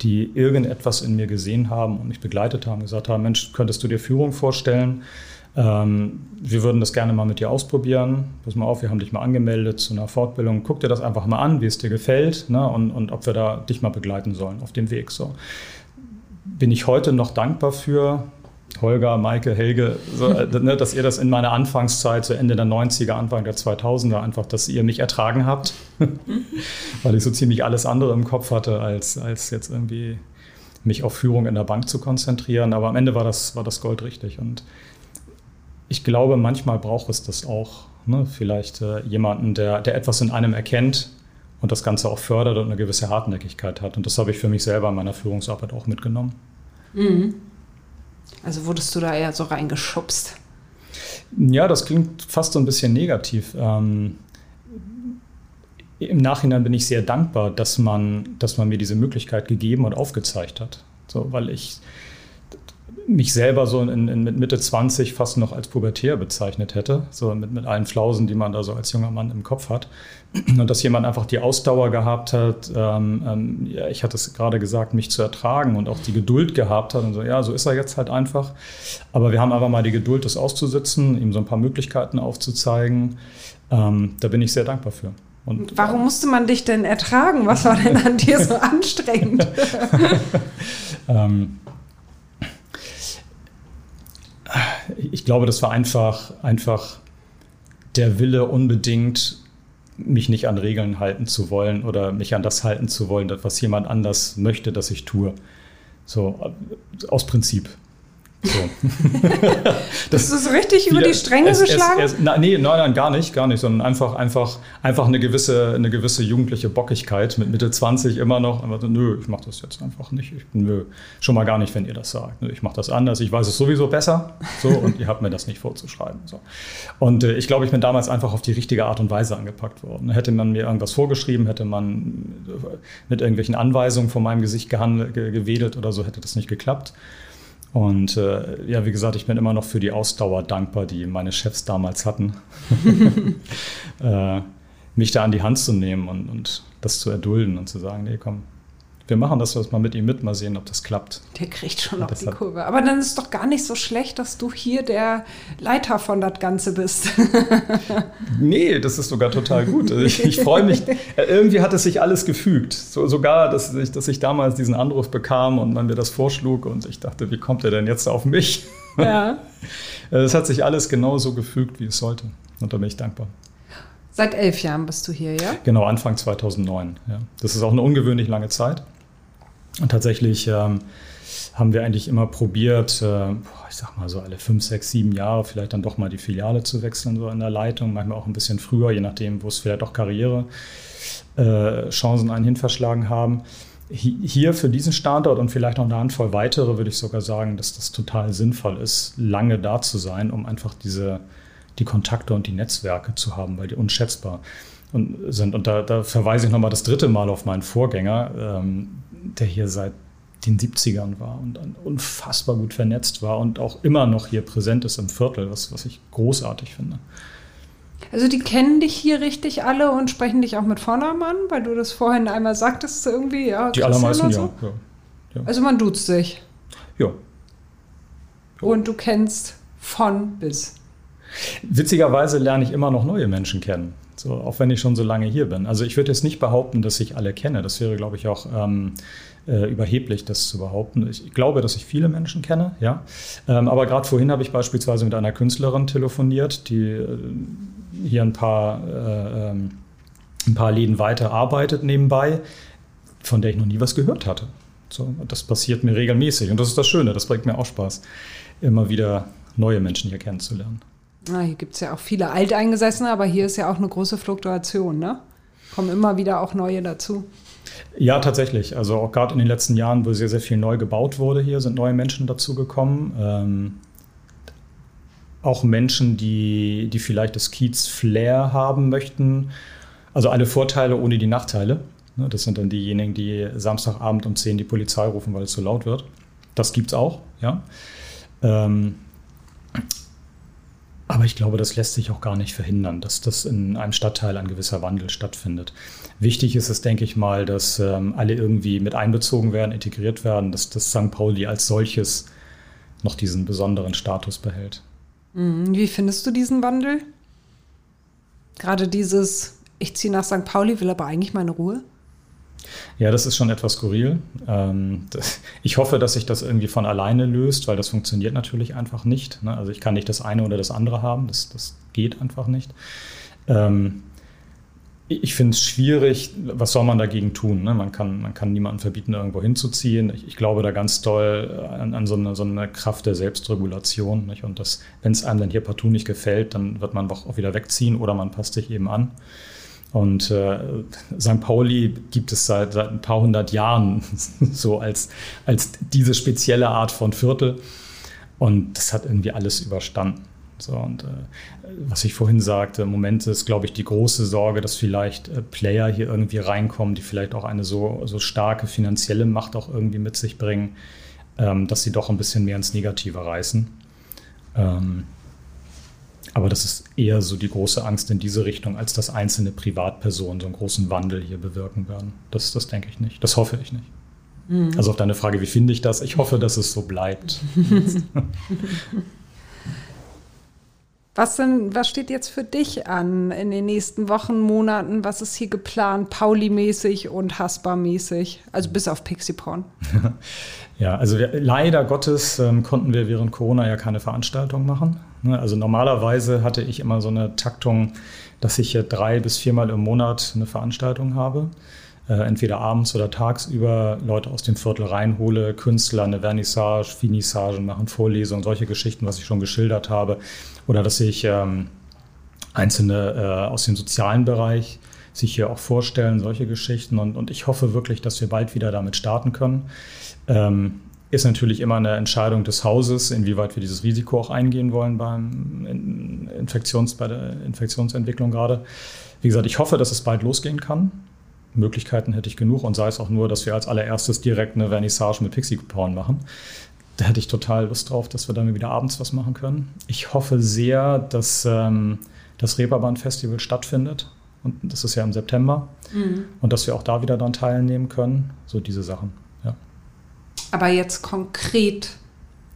Speaker 1: die irgendetwas in mir gesehen haben und mich begleitet haben, gesagt haben, Mensch, könntest du dir Führung vorstellen? Ähm, wir würden das gerne mal mit dir ausprobieren. Pass mal auf, wir haben dich mal angemeldet zu einer Fortbildung. Guck dir das einfach mal an, wie es dir gefällt ne? und, und ob wir da dich mal begleiten sollen auf dem Weg. So. Bin ich heute noch dankbar für, Holger, Maike, Helge, so, äh, ne, dass ihr das in meiner Anfangszeit, so Ende der 90er, Anfang der 2000er, einfach, dass ihr mich ertragen habt, weil ich so ziemlich alles andere im Kopf hatte, als, als jetzt irgendwie mich auf Führung in der Bank zu konzentrieren. Aber am Ende war das, war das Gold richtig. Und ich glaube, manchmal braucht es das auch. Ne? Vielleicht äh, jemanden, der, der etwas in einem erkennt und das Ganze auch fördert und eine gewisse Hartnäckigkeit hat. Und das habe ich für mich selber in meiner Führungsarbeit auch mitgenommen.
Speaker 3: Mhm. Also wurdest du da eher so reingeschubst?
Speaker 1: Ja, das klingt fast so ein bisschen negativ. Ähm, Im Nachhinein bin ich sehr dankbar, dass man, dass man mir diese Möglichkeit gegeben und aufgezeigt hat. So, weil ich mich selber so in, in, mit Mitte 20 fast noch als pubertär bezeichnet hätte, so mit, mit allen Flausen, die man da so als junger Mann im Kopf hat. Und dass jemand einfach die Ausdauer gehabt hat, ähm, ähm, ja, ich hatte es gerade gesagt, mich zu ertragen und auch die Geduld gehabt hat und so, ja, so ist er jetzt halt einfach. Aber wir haben einfach mal die Geduld, das auszusitzen, ihm so ein paar Möglichkeiten aufzuzeigen. Ähm, da bin ich sehr dankbar für.
Speaker 3: Und, Warum musste man dich denn ertragen? Was war denn an dir so anstrengend?
Speaker 1: ähm, ich glaube, das war einfach, einfach der Wille unbedingt mich nicht an Regeln halten zu wollen oder mich an das halten zu wollen, was jemand anders möchte, dass ich tue. So aus Prinzip. So.
Speaker 3: das, ist richtig über die Stränge es, geschlagen? Es,
Speaker 1: es, na, nee, nein, nein, gar nicht, gar nicht, sondern einfach, einfach, einfach eine, gewisse, eine gewisse jugendliche Bockigkeit mit Mitte 20 immer noch. Aber, nö, ich mache das jetzt einfach nicht. Ich, nö, schon mal gar nicht, wenn ihr das sagt. Ich mache das anders. Ich weiß es sowieso besser. So, und ihr habt mir das nicht vorzuschreiben. So. Und äh, ich glaube, ich bin damals einfach auf die richtige Art und Weise angepackt worden. Hätte man mir irgendwas vorgeschrieben, hätte man äh, mit irgendwelchen Anweisungen vor meinem Gesicht gehandelt, gewedelt oder so, hätte das nicht geklappt. Und äh, ja, wie gesagt, ich bin immer noch für die Ausdauer dankbar, die meine Chefs damals hatten, äh, mich da an die Hand zu nehmen und, und das zu erdulden und zu sagen, nee, komm, wir machen das mal mit ihm mit, mal sehen, ob das klappt.
Speaker 3: Der kriegt schon noch die Kurve. Aber dann ist es doch gar nicht so schlecht, dass du hier der Leiter von das Ganze bist.
Speaker 1: nee, das ist sogar total gut. Ich, ich freue mich. Äh, irgendwie hat es sich alles gefügt. So, sogar, dass ich, dass ich damals diesen Anruf bekam und man mir das vorschlug und ich dachte, wie kommt er denn jetzt auf mich? Ja. Es hat sich alles genauso gefügt, wie es sollte. Und da bin ich dankbar.
Speaker 3: Seit elf Jahren bist du hier, ja?
Speaker 1: Genau, Anfang 2009. Ja. Das ist auch eine ungewöhnlich lange Zeit. Und tatsächlich ähm, haben wir eigentlich immer probiert, äh, ich sag mal so alle fünf, sechs, sieben Jahre vielleicht dann doch mal die Filiale zu wechseln, so in der Leitung, manchmal auch ein bisschen früher, je nachdem, wo es vielleicht auch Karrierechancen äh, einen hin verschlagen haben. Hier für diesen Standort und vielleicht noch eine Handvoll weitere würde ich sogar sagen, dass das total sinnvoll ist, lange da zu sein, um einfach diese, die Kontakte und die Netzwerke zu haben, weil die unschätzbar sind. Und da, da verweise ich nochmal das dritte Mal auf meinen Vorgänger. Ähm, der hier seit den 70ern war und unfassbar gut vernetzt war und auch immer noch hier präsent ist im Viertel, was, was ich großartig finde.
Speaker 3: Also die kennen dich hier richtig alle und sprechen dich auch mit Vornamen an, weil du das vorhin einmal sagtest irgendwie. Ja,
Speaker 1: die allermeisten so. ja,
Speaker 3: ja, Also man duzt sich.
Speaker 1: Ja. ja.
Speaker 3: Und du kennst von bis.
Speaker 1: Witzigerweise lerne ich immer noch neue Menschen kennen. So, auch wenn ich schon so lange hier bin. Also ich würde jetzt nicht behaupten, dass ich alle kenne. Das wäre, glaube ich, auch ähm, äh, überheblich, das zu behaupten. Ich glaube, dass ich viele Menschen kenne, ja. Ähm, aber gerade vorhin habe ich beispielsweise mit einer Künstlerin telefoniert, die äh, hier ein paar, äh, ähm, ein paar Läden weiter arbeitet nebenbei, von der ich noch nie was gehört hatte. So, das passiert mir regelmäßig und das ist das Schöne, das bringt mir auch Spaß, immer wieder neue Menschen hier kennenzulernen.
Speaker 3: Na, hier gibt es ja auch viele Alteingesessene, aber hier ist ja auch eine große Fluktuation, ne? Kommen immer wieder auch neue dazu.
Speaker 1: Ja, tatsächlich. Also auch gerade in den letzten Jahren, wo sehr, sehr viel neu gebaut wurde hier, sind neue Menschen dazugekommen. Ähm, auch Menschen, die, die vielleicht das Kiez-Flair haben möchten. Also alle Vorteile ohne die Nachteile. Ne, das sind dann diejenigen, die Samstagabend um 10 die Polizei rufen, weil es zu laut wird. Das gibt es auch, ja. Ähm, aber ich glaube, das lässt sich auch gar nicht verhindern, dass das in einem Stadtteil ein gewisser Wandel stattfindet. Wichtig ist es, denke ich mal, dass ähm, alle irgendwie mit einbezogen werden, integriert werden, dass das St. Pauli als solches noch diesen besonderen Status behält.
Speaker 3: Mhm. Wie findest du diesen Wandel? Gerade dieses, ich ziehe nach St. Pauli, will aber eigentlich meine Ruhe?
Speaker 1: Ja, das ist schon etwas skurril. Ähm, ich hoffe, dass sich das irgendwie von alleine löst, weil das funktioniert natürlich einfach nicht. Ne? Also ich kann nicht das eine oder das andere haben, das, das geht einfach nicht. Ähm, ich finde es schwierig, was soll man dagegen tun? Ne? Man, kann, man kann niemandem verbieten, irgendwo hinzuziehen. Ich, glaube da ganz toll an, an so, eine, so, eine, Kraft der Selbstregulation. Und wenn es einem dann hier partout nicht gefällt, dann wird man auch wieder wegziehen oder man passt sich eben an. Und äh, St. Pauli gibt es seit, seit ein paar hundert Jahren so als, als diese spezielle Art von Viertel. Und das hat irgendwie alles überstanden. So, und äh, was ich vorhin sagte, im Moment ist, glaube ich, die große Sorge, dass vielleicht äh, Player hier irgendwie reinkommen, die vielleicht auch eine so, so starke finanzielle Macht auch irgendwie mit sich bringen, ähm, dass sie doch ein bisschen mehr ins Negative reißen. Ähm, aber das ist eher so die große Angst in diese Richtung, als dass einzelne Privatpersonen so einen großen Wandel hier bewirken werden. Das, das denke ich nicht. Das hoffe ich nicht. Mhm. Also auf deine Frage, wie finde ich das? Ich hoffe, dass es so bleibt.
Speaker 3: Was denn, was steht jetzt für dich an in den nächsten Wochen, Monaten? Was ist hier geplant, Pauli-mäßig und Hasper-mäßig? Also bis auf Pixie-Porn.
Speaker 1: ja, also wir, leider Gottes ähm, konnten wir während Corona ja keine Veranstaltung machen. Ne? Also normalerweise hatte ich immer so eine Taktung, dass ich drei bis viermal im Monat eine Veranstaltung habe äh, entweder abends oder tagsüber Leute aus dem Viertel reinhole, Künstler eine Vernissage, Finissagen machen, Vorlesungen, solche Geschichten, was ich schon geschildert habe. Oder dass ich ähm, Einzelne äh, aus dem sozialen Bereich sich hier auch vorstellen, solche Geschichten. Und, und ich hoffe wirklich, dass wir bald wieder damit starten können. Ähm, ist natürlich immer eine Entscheidung des Hauses, inwieweit wir dieses Risiko auch eingehen wollen beim Infektions, bei der Infektionsentwicklung gerade. Wie gesagt, ich hoffe, dass es bald losgehen kann. Möglichkeiten hätte ich genug und sei es auch nur, dass wir als allererstes direkt eine Vernissage mit Pixie-Porn machen. Da hätte ich total Lust drauf, dass wir dann wieder abends was machen können. Ich hoffe sehr, dass ähm, das Reeperbahn-Festival stattfindet. Und das ist ja im September. Mhm. Und dass wir auch da wieder dran teilnehmen können. So diese Sachen, ja.
Speaker 3: Aber jetzt konkret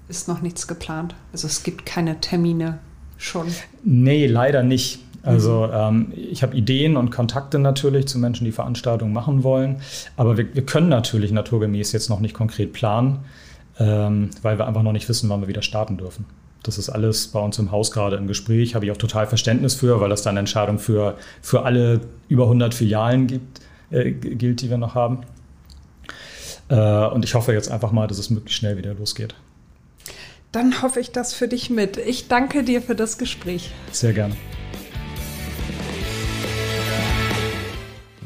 Speaker 3: ist noch nichts geplant. Also es gibt keine Termine schon.
Speaker 1: Nee, leider nicht. Also ähm, ich habe Ideen und Kontakte natürlich zu Menschen, die Veranstaltungen machen wollen, aber wir, wir können natürlich naturgemäß jetzt noch nicht konkret planen, ähm, weil wir einfach noch nicht wissen, wann wir wieder starten dürfen. Das ist alles bei uns im Haus gerade im Gespräch, habe ich auch total Verständnis für, weil das dann eine Entscheidung für, für alle über 100 Filialen gibt, äh, gilt, die wir noch haben. Äh, und ich hoffe jetzt einfach mal, dass es möglichst schnell wieder losgeht.
Speaker 3: Dann hoffe ich das für dich mit. Ich danke dir für das Gespräch.
Speaker 1: Sehr gerne.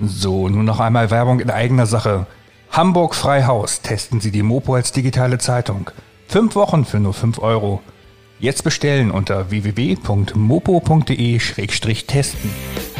Speaker 2: So, nun noch einmal Werbung in eigener Sache. Hamburg Freihaus testen Sie die Mopo als digitale Zeitung. Fünf Wochen für nur fünf Euro. Jetzt bestellen unter www.mopo.de-testen.